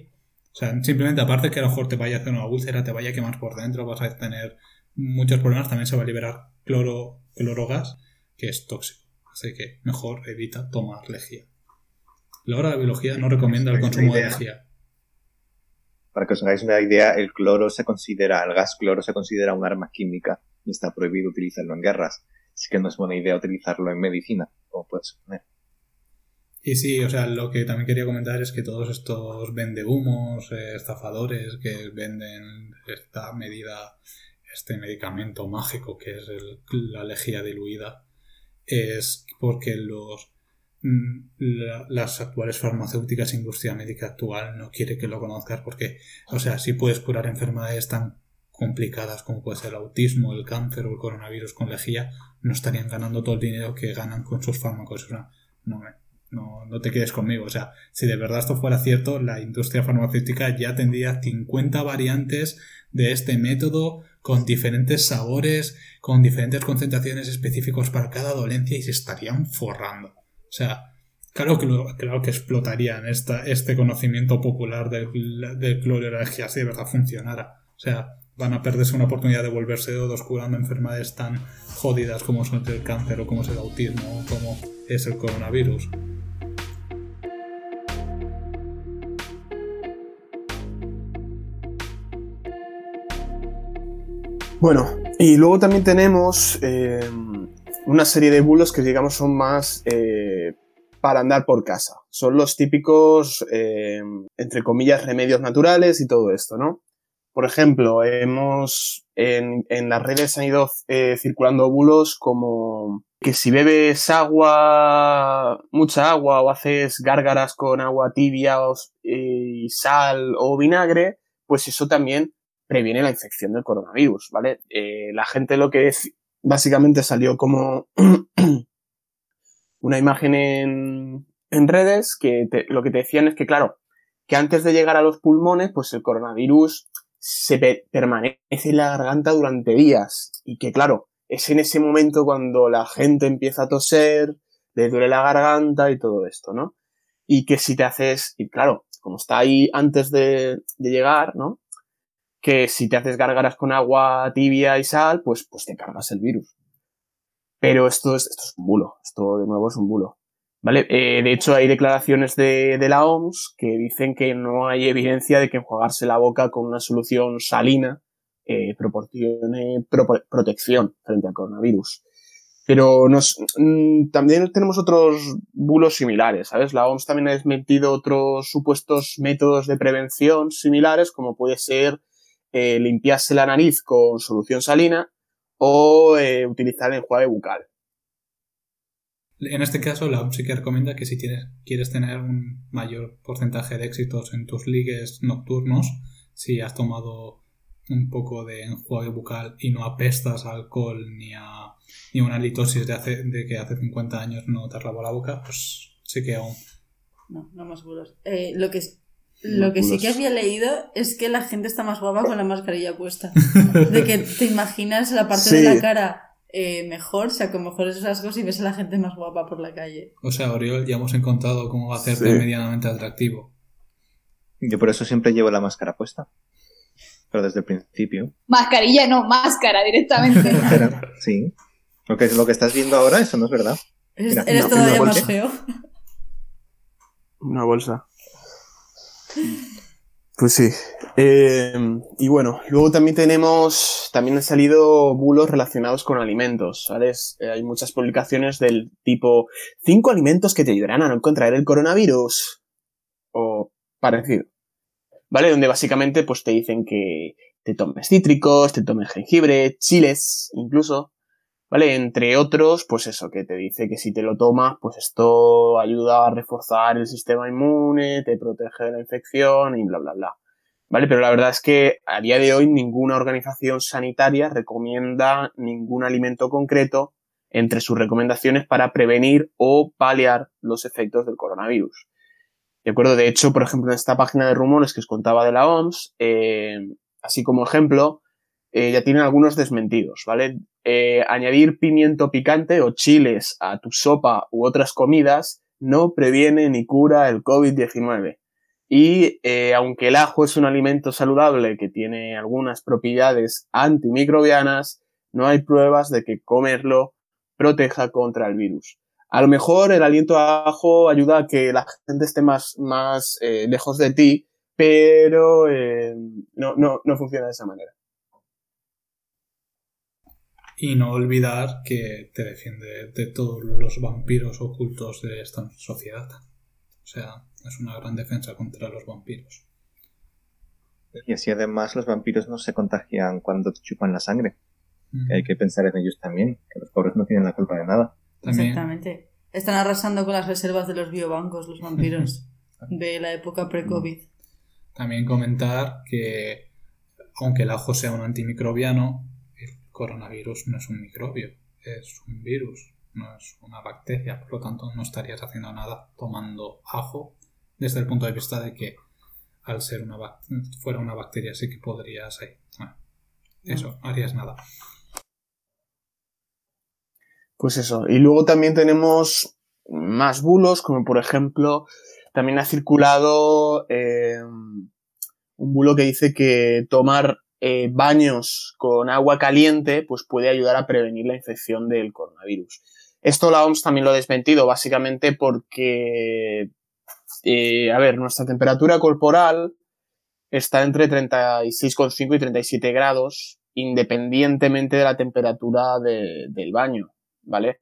O sea, simplemente aparte que a lo mejor te vaya a hacer una úlcera, te vaya a quemar por dentro, vas a tener muchos problemas, también se va a liberar cloro, clorogas, que es tóxico. Así que mejor evita tomar lejía. La hora de biología no recomienda el consumo de lejía. Para que os hagáis una idea, el cloro se considera, el gas cloro se considera un arma química y está prohibido utilizarlo en guerras sí que no es buena idea utilizarlo en medicina, como puedes suponer. Y sí, o sea, lo que también quería comentar es que todos estos vendehumos, eh, estafadores que venden esta medida, este medicamento mágico que es la lejía diluida, es porque los mm, las actuales farmacéuticas, industria médica actual no quiere que lo conozcas porque, o sea, sí puedes curar enfermedades tan complicadas como puede ser el autismo, el cáncer o el coronavirus con lejía, no estarían ganando todo el dinero que ganan con sus fármacos. O sea, no, no, no te quedes conmigo. O sea, si de verdad esto fuera cierto, la industria farmacéutica ya tendría 50 variantes de este método con diferentes sabores, con diferentes concentraciones específicos para cada dolencia y se estarían forrando. O sea, claro que, claro que explotarían esta, este conocimiento popular del, del cloro y la si de verdad funcionara. O sea, van a perderse una oportunidad de volverse dos curando enfermedades tan jodidas como son el cáncer o como es el autismo o como es el coronavirus. Bueno, y luego también tenemos eh, una serie de bulos que digamos son más eh, para andar por casa. Son los típicos, eh, entre comillas, remedios naturales y todo esto, ¿no? Por ejemplo, hemos en, en las redes han ido eh, circulando bulos como que si bebes agua, mucha agua o haces gárgaras con agua tibia y sal o vinagre, pues eso también previene la infección del coronavirus, ¿vale? Eh, la gente lo que básicamente salió como una imagen en, en redes que lo que te decían es que, claro, que antes de llegar a los pulmones, pues el coronavirus se permanece en la garganta durante días y que, claro, es en ese momento cuando la gente empieza a toser, le duele la garganta y todo esto, ¿no? Y que si te haces, y claro, como está ahí antes de, de llegar, ¿no? Que si te haces gárgaras con agua tibia y sal, pues, pues te cargas el virus. Pero esto es, esto es un bulo. Esto de nuevo es un bulo. ¿Vale? Eh, de hecho, hay declaraciones de, la OMS que dicen que no hay evidencia de que enjuagarse la boca con una solución salina eh, proporcione protección frente al coronavirus. Pero mm, también tenemos otros bulos similares, ¿sabes? La OMS también ha desmentido otros supuestos métodos de prevención similares, como puede ser eh, limpiarse la nariz con solución salina o utilizar el enjuague bucal. En este caso, la OMS sí que recomienda que si tienes, quieres tener un mayor porcentaje de éxitos en tus ligues nocturnos, si has tomado un poco de enjuague bucal y no apestas a alcohol ni a ni una litosis de, hace, de que hace 50 años no te has lavado la boca, pues sí que aún. No, no más bulos. Eh, lo que, lo que sí que había leído es que la gente está más guapa con la mascarilla puesta. De que te imaginas la parte de la cara eh, mejor, o sea, con mejores rasgos y ves a la gente más guapa por la calle. O sea, Oriol, ya hemos encontrado cómo va a hacerte medianamente atractivo. Yo por eso siempre llevo la máscara puesta. Pero desde el principio. Mascarilla, no, máscara directamente. sí. Lo que, lo que estás viendo ahora, eso no es verdad. Eres, todavía más feo. Una bolsa. Pues sí. Eh, y bueno, luego también tenemos, también han salido bulos relacionados con alimentos, ¿sabes? Eh, hay muchas publicaciones del tipo, cinco alimentos que te ayudarán a no contraer el coronavirus. O parecido. ¿Vale? Donde básicamente pues te dicen que te tomes cítricos, te tomes jengibre, chiles, incluso. ¿Vale? Entre otros, pues eso, que te dice que si te lo tomas, pues esto ayuda a reforzar el sistema inmune, te protege de la infección y bla, bla, bla. ¿vale? Pero la verdad es que a día de hoy ninguna organización sanitaria recomienda ningún alimento concreto entre sus recomendaciones para prevenir o paliar los efectos del coronavirus. De acuerdo, de hecho, por ejemplo, en esta página de rumores que os contaba de la OMS, eh, así como ejemplo, eh, ya tienen algunos desmentidos, ¿vale? Eh, añadir pimiento picante o chiles a tu sopa u otras comidas no previene ni cura el COVID-19. Y eh, aunque el ajo es un alimento saludable que tiene algunas propiedades antimicrobianas, no hay pruebas de que comerlo proteja contra el virus. A lo mejor el aliento a ajo ayuda a que la gente esté más, más eh, lejos de ti, pero eh, no, no, no funciona de esa manera. Y no olvidar que te defiende de todos los vampiros ocultos de esta sociedad. O sea, es una gran defensa contra los vampiros. Y así además los vampiros no se contagian cuando te chupan la sangre. Hay que pensar en ellos también, que los pobres no tienen la culpa de nada. Exactamente. Están arrasando con las reservas de los biobancos los vampiros de la época pre-COVID. También comentar que aunque el ajo sea un antimicrobiano, coronavirus no es un microbio, es un virus, no es una bacteria, por lo tanto no estarías haciendo nada tomando ajo desde el punto de vista de que al ser una fuera una bacteria sí que podrías ahí. eso, harías nada. Pues eso. Y luego también tenemos más bulos, como por ejemplo, también ha circulado eh, un bulo que dice que tomar eh, baños con agua caliente pues puede ayudar a prevenir la infección del coronavirus. Esto la OMS también lo ha desmentido, básicamente porque eh, a ver, nuestra temperatura corporal está entre 36,5 y 37 grados, independientemente de la temperatura del baño, ¿vale?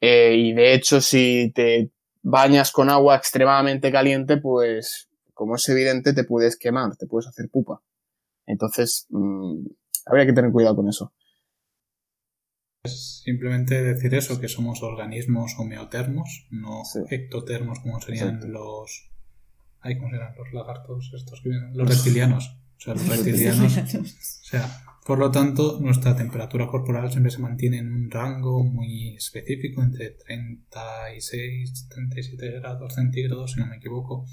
Eh, y de hecho, si te bañas con agua extremadamente caliente, pues como es evidente, te puedes quemar, te puedes hacer pupa. Entonces, mmm, habría que tener cuidado con eso. Es simplemente decir eso, que somos organismos homeotermos, no ectotermos como serían los... Ay, ¿Cómo serán los lagartos estos? Los reptilianos. O sea, los reptilianos... o sea, por lo tanto, nuestra temperatura corporal siempre se mantiene en un rango muy específico, entre 36 37 grados centígrados, si no me equivoco,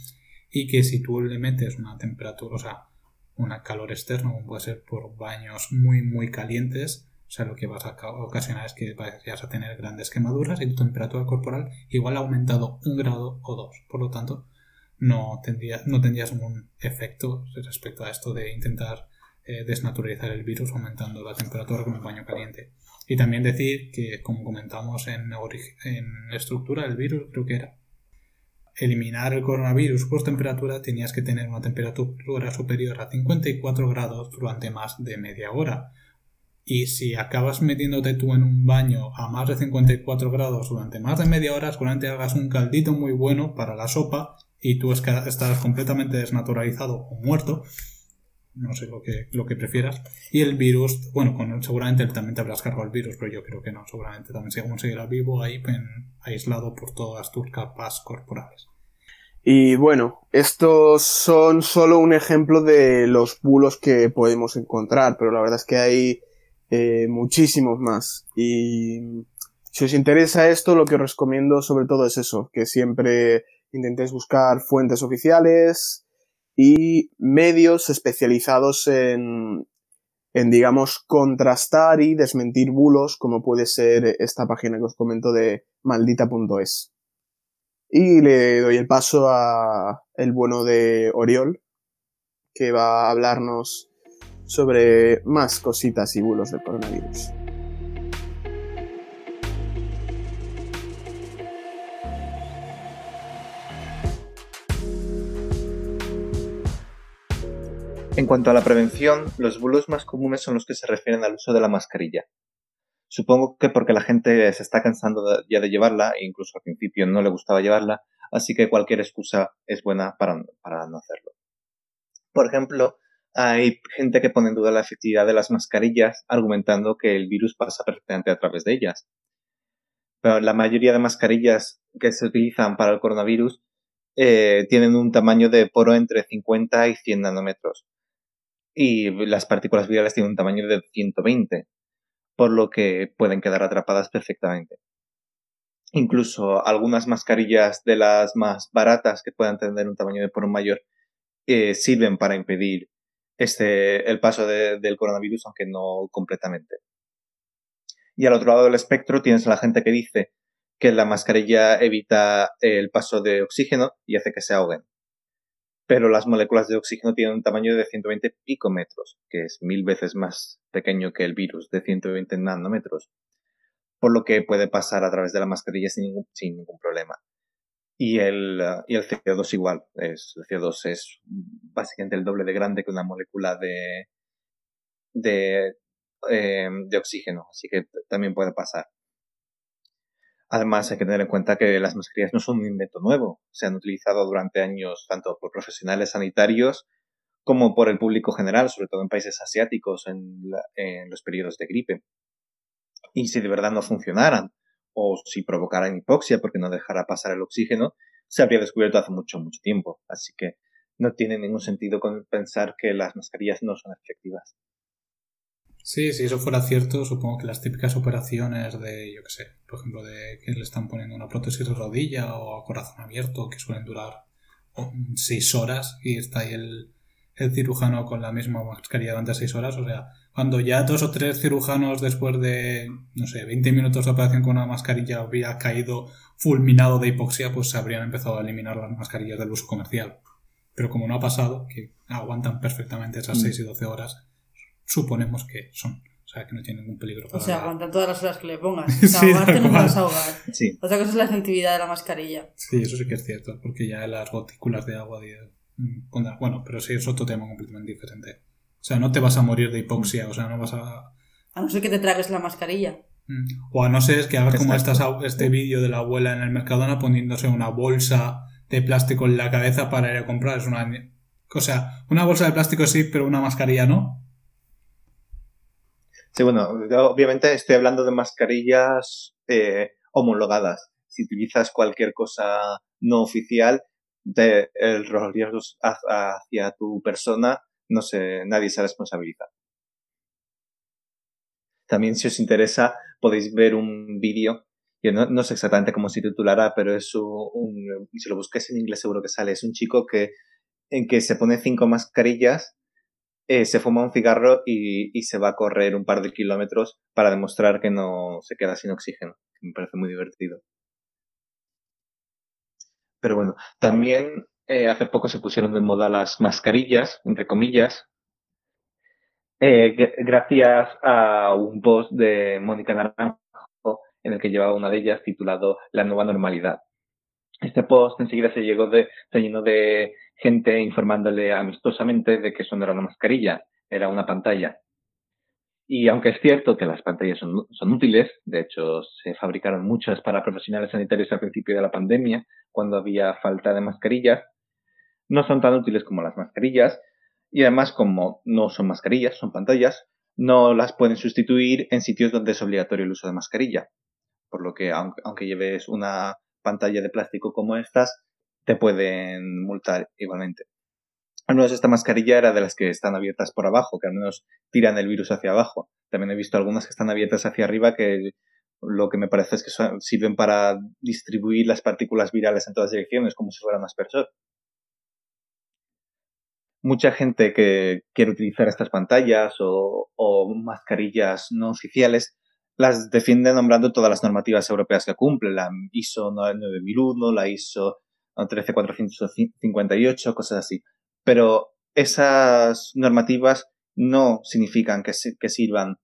y que si tú le metes una temperatura, o sea, una calor externo, como puede ser por baños muy, muy calientes, o sea, lo que vas a ocasionar es que vayas a tener grandes quemaduras y tu temperatura corporal igual ha aumentado un grado o dos. Por lo tanto, no, tendría, no tendrías un efecto respecto a esto de intentar eh, desnaturalizar el virus aumentando la temperatura con un baño caliente. Y también decir que, como comentamos en, en estructura del virus, creo que era eliminar el coronavirus por temperatura tenías que tener una temperatura superior a 54 grados durante más de media hora. Y si acabas metiéndote tú en un baño a más de 54 grados durante más de media hora, seguramente hagas un caldito muy bueno para la sopa y tú estás completamente desnaturalizado o muerto. No sé lo que, lo que prefieras. Y el virus, bueno, con, seguramente también te habrás cargado el virus, pero yo creo que no. Seguramente también se conseguirá vivo ahí, aislado por todas tus capas corporales. Y bueno, estos son solo un ejemplo de los bulos que podemos encontrar, pero la verdad es que hay eh, muchísimos más. Y si os interesa esto, lo que os recomiendo sobre todo es eso, que siempre intentéis buscar fuentes oficiales y medios especializados en, en, digamos, contrastar y desmentir bulos, como puede ser esta página que os comento de maldita.es. Y le doy el paso a el bueno de Oriol, que va a hablarnos sobre más cositas y bulos del coronavirus. En cuanto a la prevención, los bulos más comunes son los que se refieren al uso de la mascarilla. Supongo que porque la gente se está cansando ya de llevarla, e incluso al principio no le gustaba llevarla, así que cualquier excusa es buena para, no hacerlo. Por ejemplo, hay gente que pone en duda la efectividad de las mascarillas argumentando que el virus pasa perfectamente a través de ellas. Pero la mayoría de mascarillas que se utilizan para el coronavirus eh, tienen un tamaño de poro entre 50 y 100 nanómetros. Y las partículas virales tienen un tamaño de 120 por lo que pueden quedar atrapadas perfectamente. Incluso algunas mascarillas de las más baratas que puedan tener un tamaño de poro mayor eh, sirven para impedir este, el paso del coronavirus, aunque no completamente. Y al otro lado del espectro tienes a la gente que dice que la mascarilla evita el paso de oxígeno y hace que se ahoguen pero las moléculas de oxígeno tienen un tamaño de 120 picometros, que es mil veces más pequeño que el virus de 120 nanómetros, por lo que puede pasar a través de la mascarilla sin ningún, problema. Y el, el CO2 igual, es, el CO2 es básicamente el doble de grande que una molécula de, de, eh, de oxígeno, así que también puede pasar. Además, hay que tener en cuenta que las mascarillas no son un invento nuevo. Se han utilizado durante años tanto por profesionales sanitarios como por el público general, sobre todo en países asiáticos en, los periodos de gripe. Y si de verdad no funcionaran o si provocaran hipoxia porque no dejara pasar el oxígeno, se habría descubierto hace mucho, mucho tiempo. Así que no tiene ningún sentido pensar que las mascarillas no son efectivas. Sí, si eso fuera cierto, supongo que las típicas operaciones de, yo qué sé, por ejemplo, de que le están poniendo una prótesis de rodilla o a corazón abierto, que suelen durar seis horas y está ahí el, el cirujano con la misma mascarilla durante seis horas. O sea, cuando ya dos o tres cirujanos después de, no sé, 20 minutos de operación con una mascarilla habría caído fulminado de hipoxia, pues se habrían empezado a eliminar las mascarillas del uso comercial. Pero como no ha pasado, que aguantan perfectamente esas 6 mm. y 12 horas, suponemos que son. O sea, que no tienen ningún peligro. o sea, aguantan todas las horas que le pongas. sí, ahogarte no vas a ahogar. Sí. Otra cosa es la efectividad de la mascarilla. Sí, eso sí que es cierto, porque ya las gotículas de agua... Mm, bueno, pero sí es otro tema completamente diferente. O sea, no te vas a morir de hipoxia, o sea, no vas a... A no ser que te tragues la mascarilla. Mm. O a no ser que hagas como estas, este vídeo de la abuela en el Mercadona poniéndose una bolsa de plástico en la cabeza para ir a comprar. Es una. O sea, una bolsa de plástico sí, pero una mascarilla no. Sí, bueno, obviamente estoy hablando de mascarillas eh, homologadas. Si utilizas cualquier cosa no oficial, de, el, los riesgos hacia tu persona, no sé, nadie se responsabiliza. También si os interesa podéis ver un vídeo, que no, sé exactamente cómo se titulará, pero es un, si lo busquéis en inglés seguro que sale, es un chico que, en que se pone cinco mascarillas, eh, se fuma un cigarro y, se va a correr un par de kilómetros para demostrar que no se queda sin oxígeno, me parece muy divertido. Pero bueno, también eh, hace poco se pusieron de moda las mascarillas, entre comillas, eh, gracias a un post de Mónica Naranjo en el que llevaba una de ellas titulado La nueva normalidad. Este post enseguida se, llegó de, se llenó de gente informándole amistosamente de que eso no era una mascarilla, era una pantalla. Y aunque es cierto que las pantallas son, son, útiles, de hecho se fabricaron muchas para profesionales sanitarios al principio de la pandemia, cuando había falta de mascarillas, no son tan útiles como las mascarillas y además, como no son mascarillas, son pantallas, no las pueden sustituir en sitios donde es obligatorio el uso de mascarilla. Por lo que, aunque, lleves una pantalla de plástico como estas, te pueden multar igualmente. Al menos esta mascarilla era de las que están abiertas por abajo, que al menos tiran el virus hacia abajo. También he visto algunas que están abiertas hacia arriba que lo que me parece es que sirven para distribuir las partículas virales en todas direcciones, como si fuera un aspersor mucha gente que quiere utilizar estas pantallas o, mascarillas no oficiales las defiende nombrando todas las normativas europeas que cumple, la ISO 9001, la ISO 13458, cosas así. Pero esas normativas no significan que, que sirvan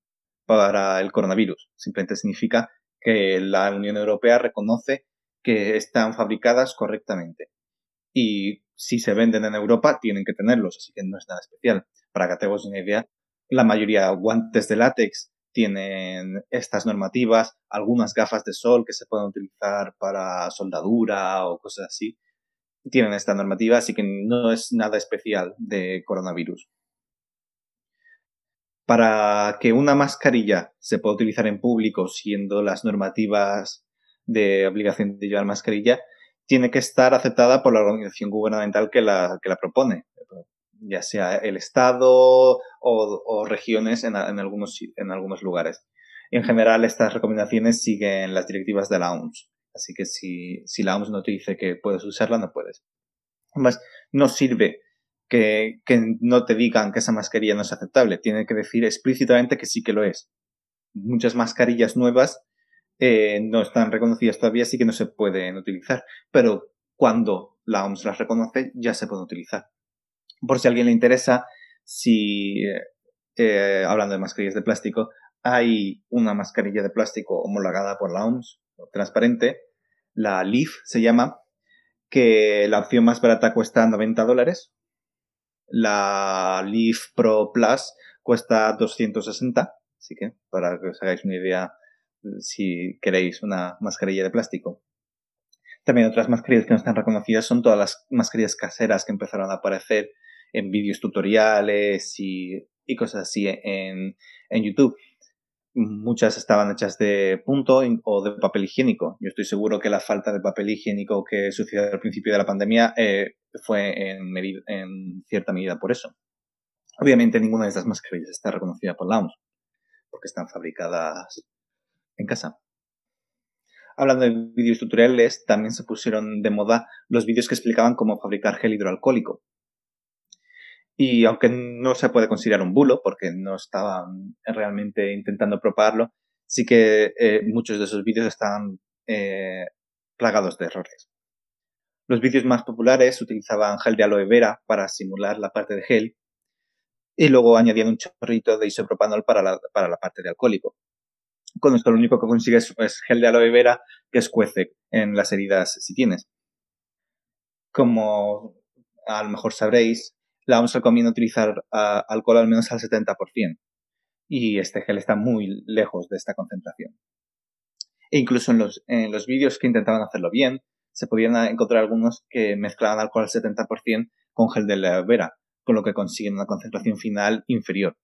para el coronavirus, simplemente significa que la Unión Europea reconoce que están fabricadas correctamente. Y si se venden en Europa, tienen que tenerlos, así que no es nada especial. Para que una idea, la mayoría guantes de látex tienen estas normativas, algunas gafas de sol que se pueden utilizar para soldadura o cosas así, tienen esta normativa, así que no es nada especial de coronavirus. Para que una mascarilla se pueda utilizar en público siendo las normativas de obligación de llevar mascarilla, tiene que estar aceptada por la organización gubernamental que la, que la propone, ya sea el Estado o, regiones en, algunos, en algunos lugares. en general, estas recomendaciones siguen las directivas de la OMS. Así que si, si la OMS no te dice que puedes usarla, no puedes. Además, no sirve que, que no te digan que esa mascarilla no es aceptable. Tiene que decir explícitamente que sí que lo es. Muchas mascarillas nuevas eh, no están reconocidas todavía, así que no se pueden utilizar. Pero cuando la OMS las reconoce, ya se pueden utilizar. Por si a alguien le interesa, si, eh, hablando de mascarillas de plástico, hay una mascarilla de plástico homologada por la OMS, transparente, la LEAF se llama, que la opción más barata cuesta 90 dólares, la Leaf Pro Plus cuesta 260, así que para que os hagáis una idea si queréis una mascarilla de plástico. También otras mascarillas que no están reconocidas son todas las mascarillas caseras que empezaron a aparecer en vídeos tutoriales y, cosas así en, YouTube. Muchas estaban hechas de punto o de papel higiénico. Yo estoy seguro que la falta de papel higiénico que sucedió al principio de la pandemia eh, fue en, en cierta medida por eso. Obviamente ninguna de estas mascarillas está reconocida por la OMS, porque están fabricadas en casa. Hablando de vídeos tutoriales, también se pusieron de moda los vídeos que explicaban cómo fabricar gel hidroalcohólico. Y aunque no se puede considerar un bulo, porque no estaban realmente intentando propagarlo, sí que eh, muchos de esos vídeos estaban eh, plagados de errores. Los vídeos más populares utilizaban gel de aloe vera para simular la parte de gel y luego añadían un chorrito de isopropanol para la parte de alcohólico. Con esto lo único que consigues es gel de aloe vera que escuece en las heridas si tienes. Como a lo mejor sabréis, la OMS recomienda utilizar alcohol al menos al 70%. Y este gel está muy lejos de esta concentración. E incluso en los, en vídeos que intentaban hacerlo bien, se podían encontrar algunos que mezclaban alcohol al 70% con gel de la vera, con lo que consiguen una concentración final inferior.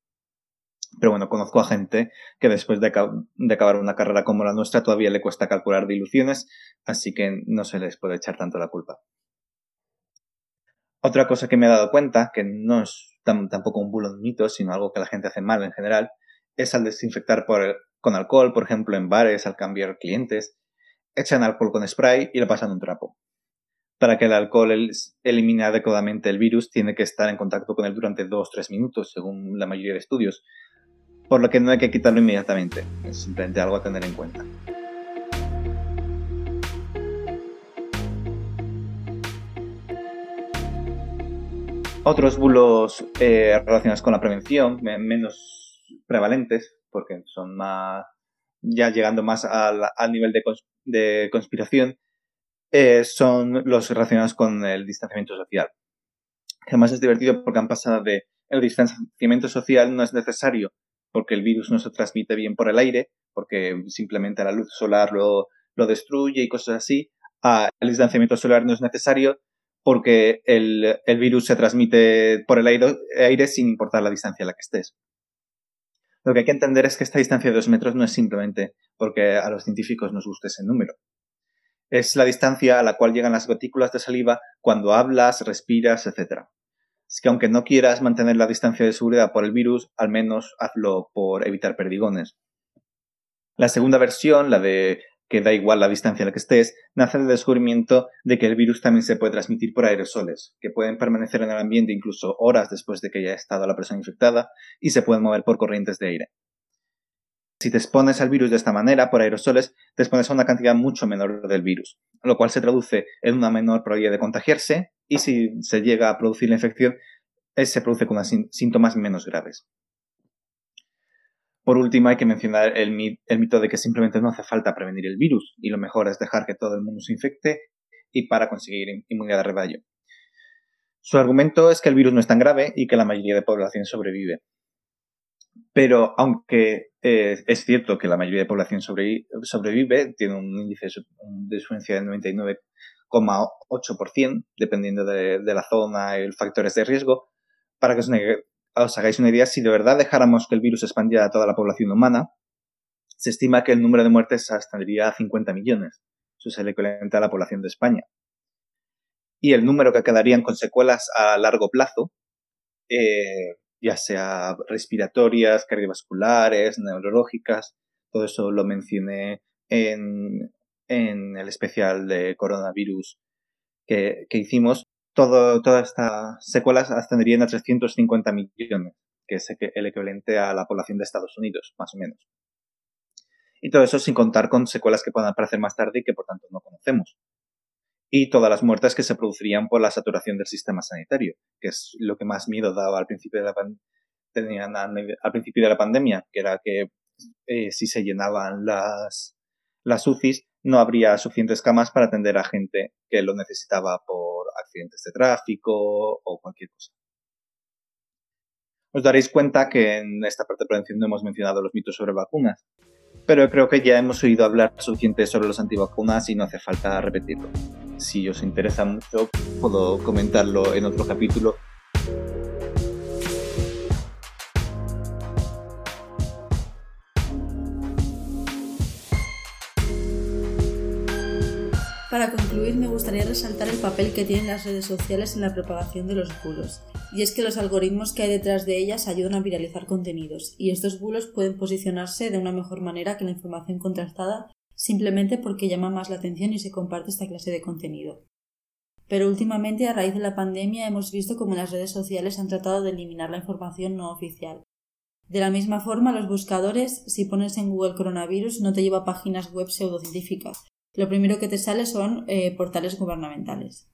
Pero bueno, conozco a gente que después de, de, acabar una carrera como la nuestra todavía le cuesta calcular diluciones, así que no se les puede echar tanto la culpa. Otra cosa que me he dado cuenta, que no es tampoco un bulo mito, sino algo que la gente hace mal en general, es al desinfectar con alcohol, por ejemplo, en bares, al cambiar clientes, echan alcohol con spray y lo pasan un trapo. Para que el alcohol elimine adecuadamente el virus, tiene que estar en contacto con él durante 2-3 minutos, según la mayoría de estudios, por lo que no hay que quitarlo inmediatamente, es simplemente algo a tener en cuenta. Otros bulos eh, relacionados con la prevención, menos prevalentes, porque son más, ya llegando más al, nivel de, conspiración, eh, son los relacionados con el distanciamiento social. Además es divertido porque han pasado de el distanciamiento social no es necesario porque el virus no se transmite bien por el aire, porque simplemente la luz solar lo, lo destruye y cosas así, a el distanciamiento solar no es necesario porque el, virus se transmite por el aire, sin importar la distancia a la que estés. Lo que hay que entender es que esta distancia de dos metros no es simplemente porque a los científicos nos guste ese número. Es la distancia a la cual llegan las gotículas de saliva cuando hablas, respiras, etc. Es que aunque no quieras mantener la distancia de seguridad por el virus, al menos hazlo por evitar perdigones. La segunda versión, la de que da igual la distancia a la que estés, nace del descubrimiento de que el virus también se puede transmitir por aerosoles, que pueden permanecer en el ambiente incluso horas después de que haya estado la persona infectada y se pueden mover por corrientes de aire. Si te expones al virus de esta manera, por aerosoles, te expones a una cantidad mucho menor del virus, lo cual se traduce en una menor probabilidad de contagiarse y si se llega a producir la infección, eh, se produce con síntomas menos graves. Por último, hay que mencionar el, mito de que simplemente no hace falta prevenir el virus y lo mejor es dejar que todo el mundo se infecte y para conseguir inmunidad de rebaño. Su argumento es que el virus no es tan grave y que la mayoría de la población sobrevive. Pero aunque eh, es cierto que la mayoría de la población sobrevive, tiene un índice de diferencia del 99,8%, dependiendo de, la zona y factores de riesgo, para que os os hagáis una idea, si de verdad dejáramos que el virus expandiera a toda la población humana, se estima que el número de muertes ascendería a 50 millones. Eso es el equivalente a la población de España. Y el número que quedarían con secuelas a largo plazo, eh, ya sea respiratorias, cardiovasculares, neurológicas, todo eso lo mencioné en, el especial de coronavirus que hicimos, todo, todas estas secuelas ascenderían a 350 millones, que es el equivalente a la población de Estados Unidos, más o menos. Y todo eso sin contar con secuelas que puedan aparecer más tarde y que por tanto no conocemos. Y todas las muertes que se producirían por la saturación del sistema sanitario, que es lo que más miedo daba al principio de la, tenían al principio de la pandemia, que era que eh, si se llenaban las, las UCIs, no habría suficientes camas para atender a gente que lo necesitaba por accidentes de tráfico o cualquier cosa. Os daréis cuenta que en esta parte de prevención no hemos mencionado los mitos sobre vacunas, pero creo que ya hemos oído hablar suficiente sobre los antivacunas y no hace falta repetirlo. Si os interesa mucho, puedo comentarlo en otro capítulo Para concluir, me gustaría resaltar el papel que tienen las redes sociales en la propagación de los bulos. Y es que los algoritmos que hay detrás de ellas ayudan a viralizar contenidos, y estos bulos pueden posicionarse de una mejor manera que la información contrastada simplemente porque llama más la atención y se comparte esta clase de contenido. Pero últimamente, a raíz de la pandemia, hemos visto cómo las redes sociales han tratado de eliminar la información no oficial. De la misma forma, los buscadores, si pones en Google coronavirus, no te lleva a páginas web pseudocientíficas, lo primero que te sale son eh, portales gubernamentales.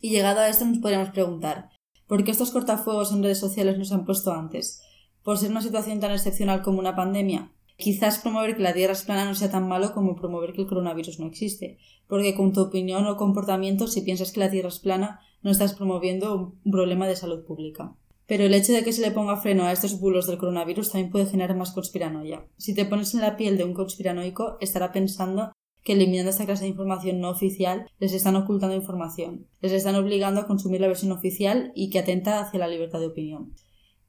Y llegado a esto nos podríamos preguntar, ¿por qué estos cortafuegos en redes sociales no se han puesto antes? ¿Por ser una situación tan excepcional como una pandemia? Quizás promover que la Tierra es plana no sea tan malo como promover que el coronavirus no existe, porque con tu opinión o comportamiento, si piensas que la Tierra es plana, no estás promoviendo un problema de salud pública. Pero el hecho de que se le ponga freno a estos bulos del coronavirus también puede generar más conspiranoia. Si te pones en la piel de un conspiranoico, estará pensando que eliminando esta clase de información no oficial les están ocultando información, les están obligando a consumir la versión oficial y que atenta hacia la libertad de opinión.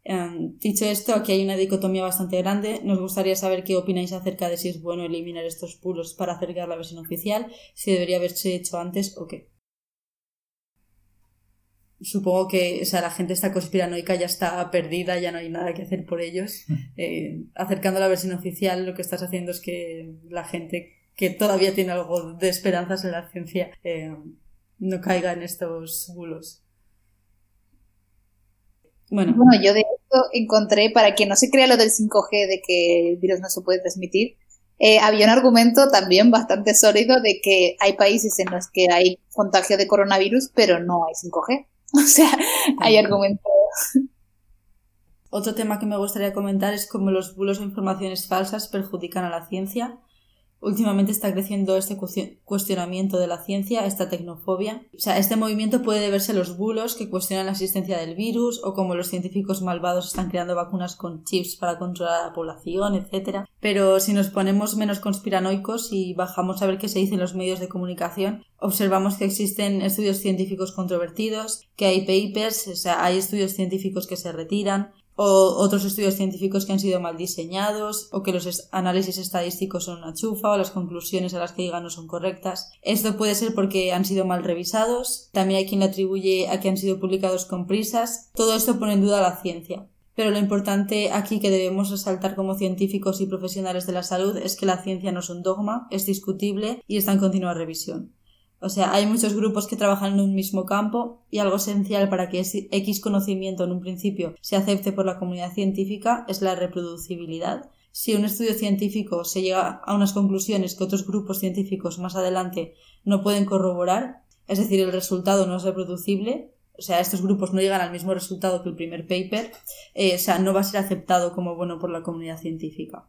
Em, dicho esto, aquí hay una dicotomía bastante grande. Nos gustaría saber qué opináis acerca de si es bueno eliminar estos bulos para acercar la versión oficial, si debería haberse hecho antes o qué supongo que o sea, la gente está conspiranoica ya está perdida, ya no hay nada que hacer por ellos. Eh, acercando la versión oficial, lo que estás haciendo es que la gente que todavía tiene algo de esperanzas en la ciencia eh, no caiga en estos bulos. Bueno. bueno, yo de hecho encontré, para quien no se crea lo del 5G de que el virus no se puede transmitir, eh, había un argumento también bastante sólido de que hay países en los que hay contagio de coronavirus, pero no hay 5G. O sea, hay argumentos. Otro tema que me gustaría comentar es cómo los bulos o informaciones falsas perjudican a la ciencia Últimamente está creciendo este cuestionamiento de la ciencia, esta tecnofobia. O sea, este movimiento puede deberse a los bulos que cuestionan la existencia del virus o como los científicos malvados están creando vacunas con chips para controlar a la población, etc. Pero si nos ponemos menos conspiranoicos y bajamos a ver qué se dice en los medios de comunicación, observamos que existen estudios científicos controvertidos, que hay papers, o sea, hay estudios científicos que se retiran, o otros estudios científicos que han sido mal diseñados, o que los análisis estadísticos son una chufa, o las conclusiones a las que llegan no son correctas. Esto puede ser porque han sido mal revisados, también hay quien atribuye a que han sido publicados con prisas. Todo esto pone en duda la ciencia. Pero lo importante aquí que debemos resaltar como científicos y profesionales de la salud es que la ciencia no es un dogma, es discutible y está en continua revisión. O sea, hay muchos grupos que trabajan en un mismo campo y algo esencial para que X conocimiento en un principio se acepte por la comunidad científica es la reproducibilidad. Si un estudio científico se llega a unas conclusiones que otros grupos científicos más adelante no pueden corroborar, es decir, el resultado no es reproducible, o sea, estos grupos no llegan al mismo resultado que el primer paper, eh, o sea, no va a ser aceptado como bueno por la comunidad científica.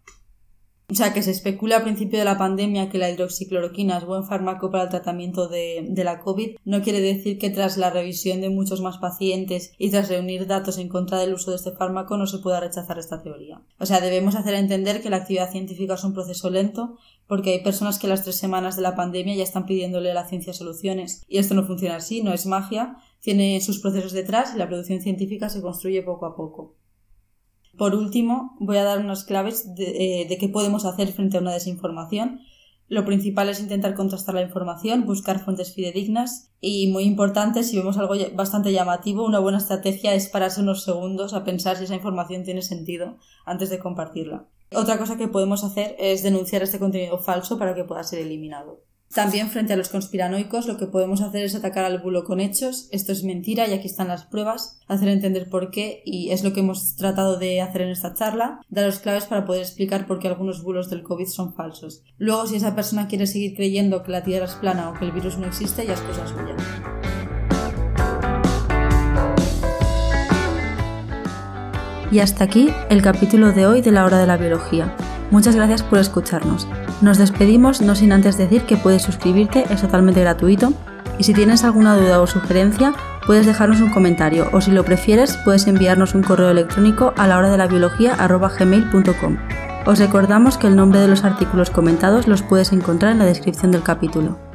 O sea, que se especula a principio de la pandemia que la hidroxicloroquina es buen fármaco para el tratamiento de, de, la COVID, no quiere decir que tras la revisión de muchos más pacientes y tras reunir datos en contra del uso de este fármaco no se pueda rechazar esta teoría. O sea, debemos hacer entender que la actividad científica es un proceso lento porque hay personas que las tres semanas de la pandemia ya están pidiéndole a la ciencia soluciones. Y esto no funciona así, no es magia, tiene sus procesos detrás y la producción científica se construye poco a poco. Por último, voy a dar unas claves eh, de, qué podemos hacer frente a una desinformación. Lo principal es intentar contrastar la información, buscar fuentes fidedignas y, muy importante, si vemos algo bastante llamativo, una buena estrategia es pararse unos segundos a pensar si esa información tiene sentido antes de compartirla. Otra cosa que podemos hacer es denunciar este contenido falso para que pueda ser eliminado. También frente a los conspiranoicos lo que podemos hacer es atacar al bulo con hechos, esto es mentira y aquí están las pruebas, hacer entender por qué y es lo que hemos tratado de hacer en esta charla, daros claves para poder explicar por qué algunos bulos del COVID son falsos. Luego si esa persona quiere seguir creyendo que la Tierra es plana o que el virus no existe ya es cosa suya. Y hasta aquí el capítulo de hoy de la hora de la biología. Muchas gracias por escucharnos. Nos despedimos no sin antes decir que puedes suscribirte, es totalmente gratuito. Y si tienes alguna duda o sugerencia, puedes dejarnos un comentario o si lo prefieres, puedes enviarnos un correo electrónico a la hora de la biología Os recordamos que el nombre de los artículos comentados los puedes encontrar en la descripción del capítulo.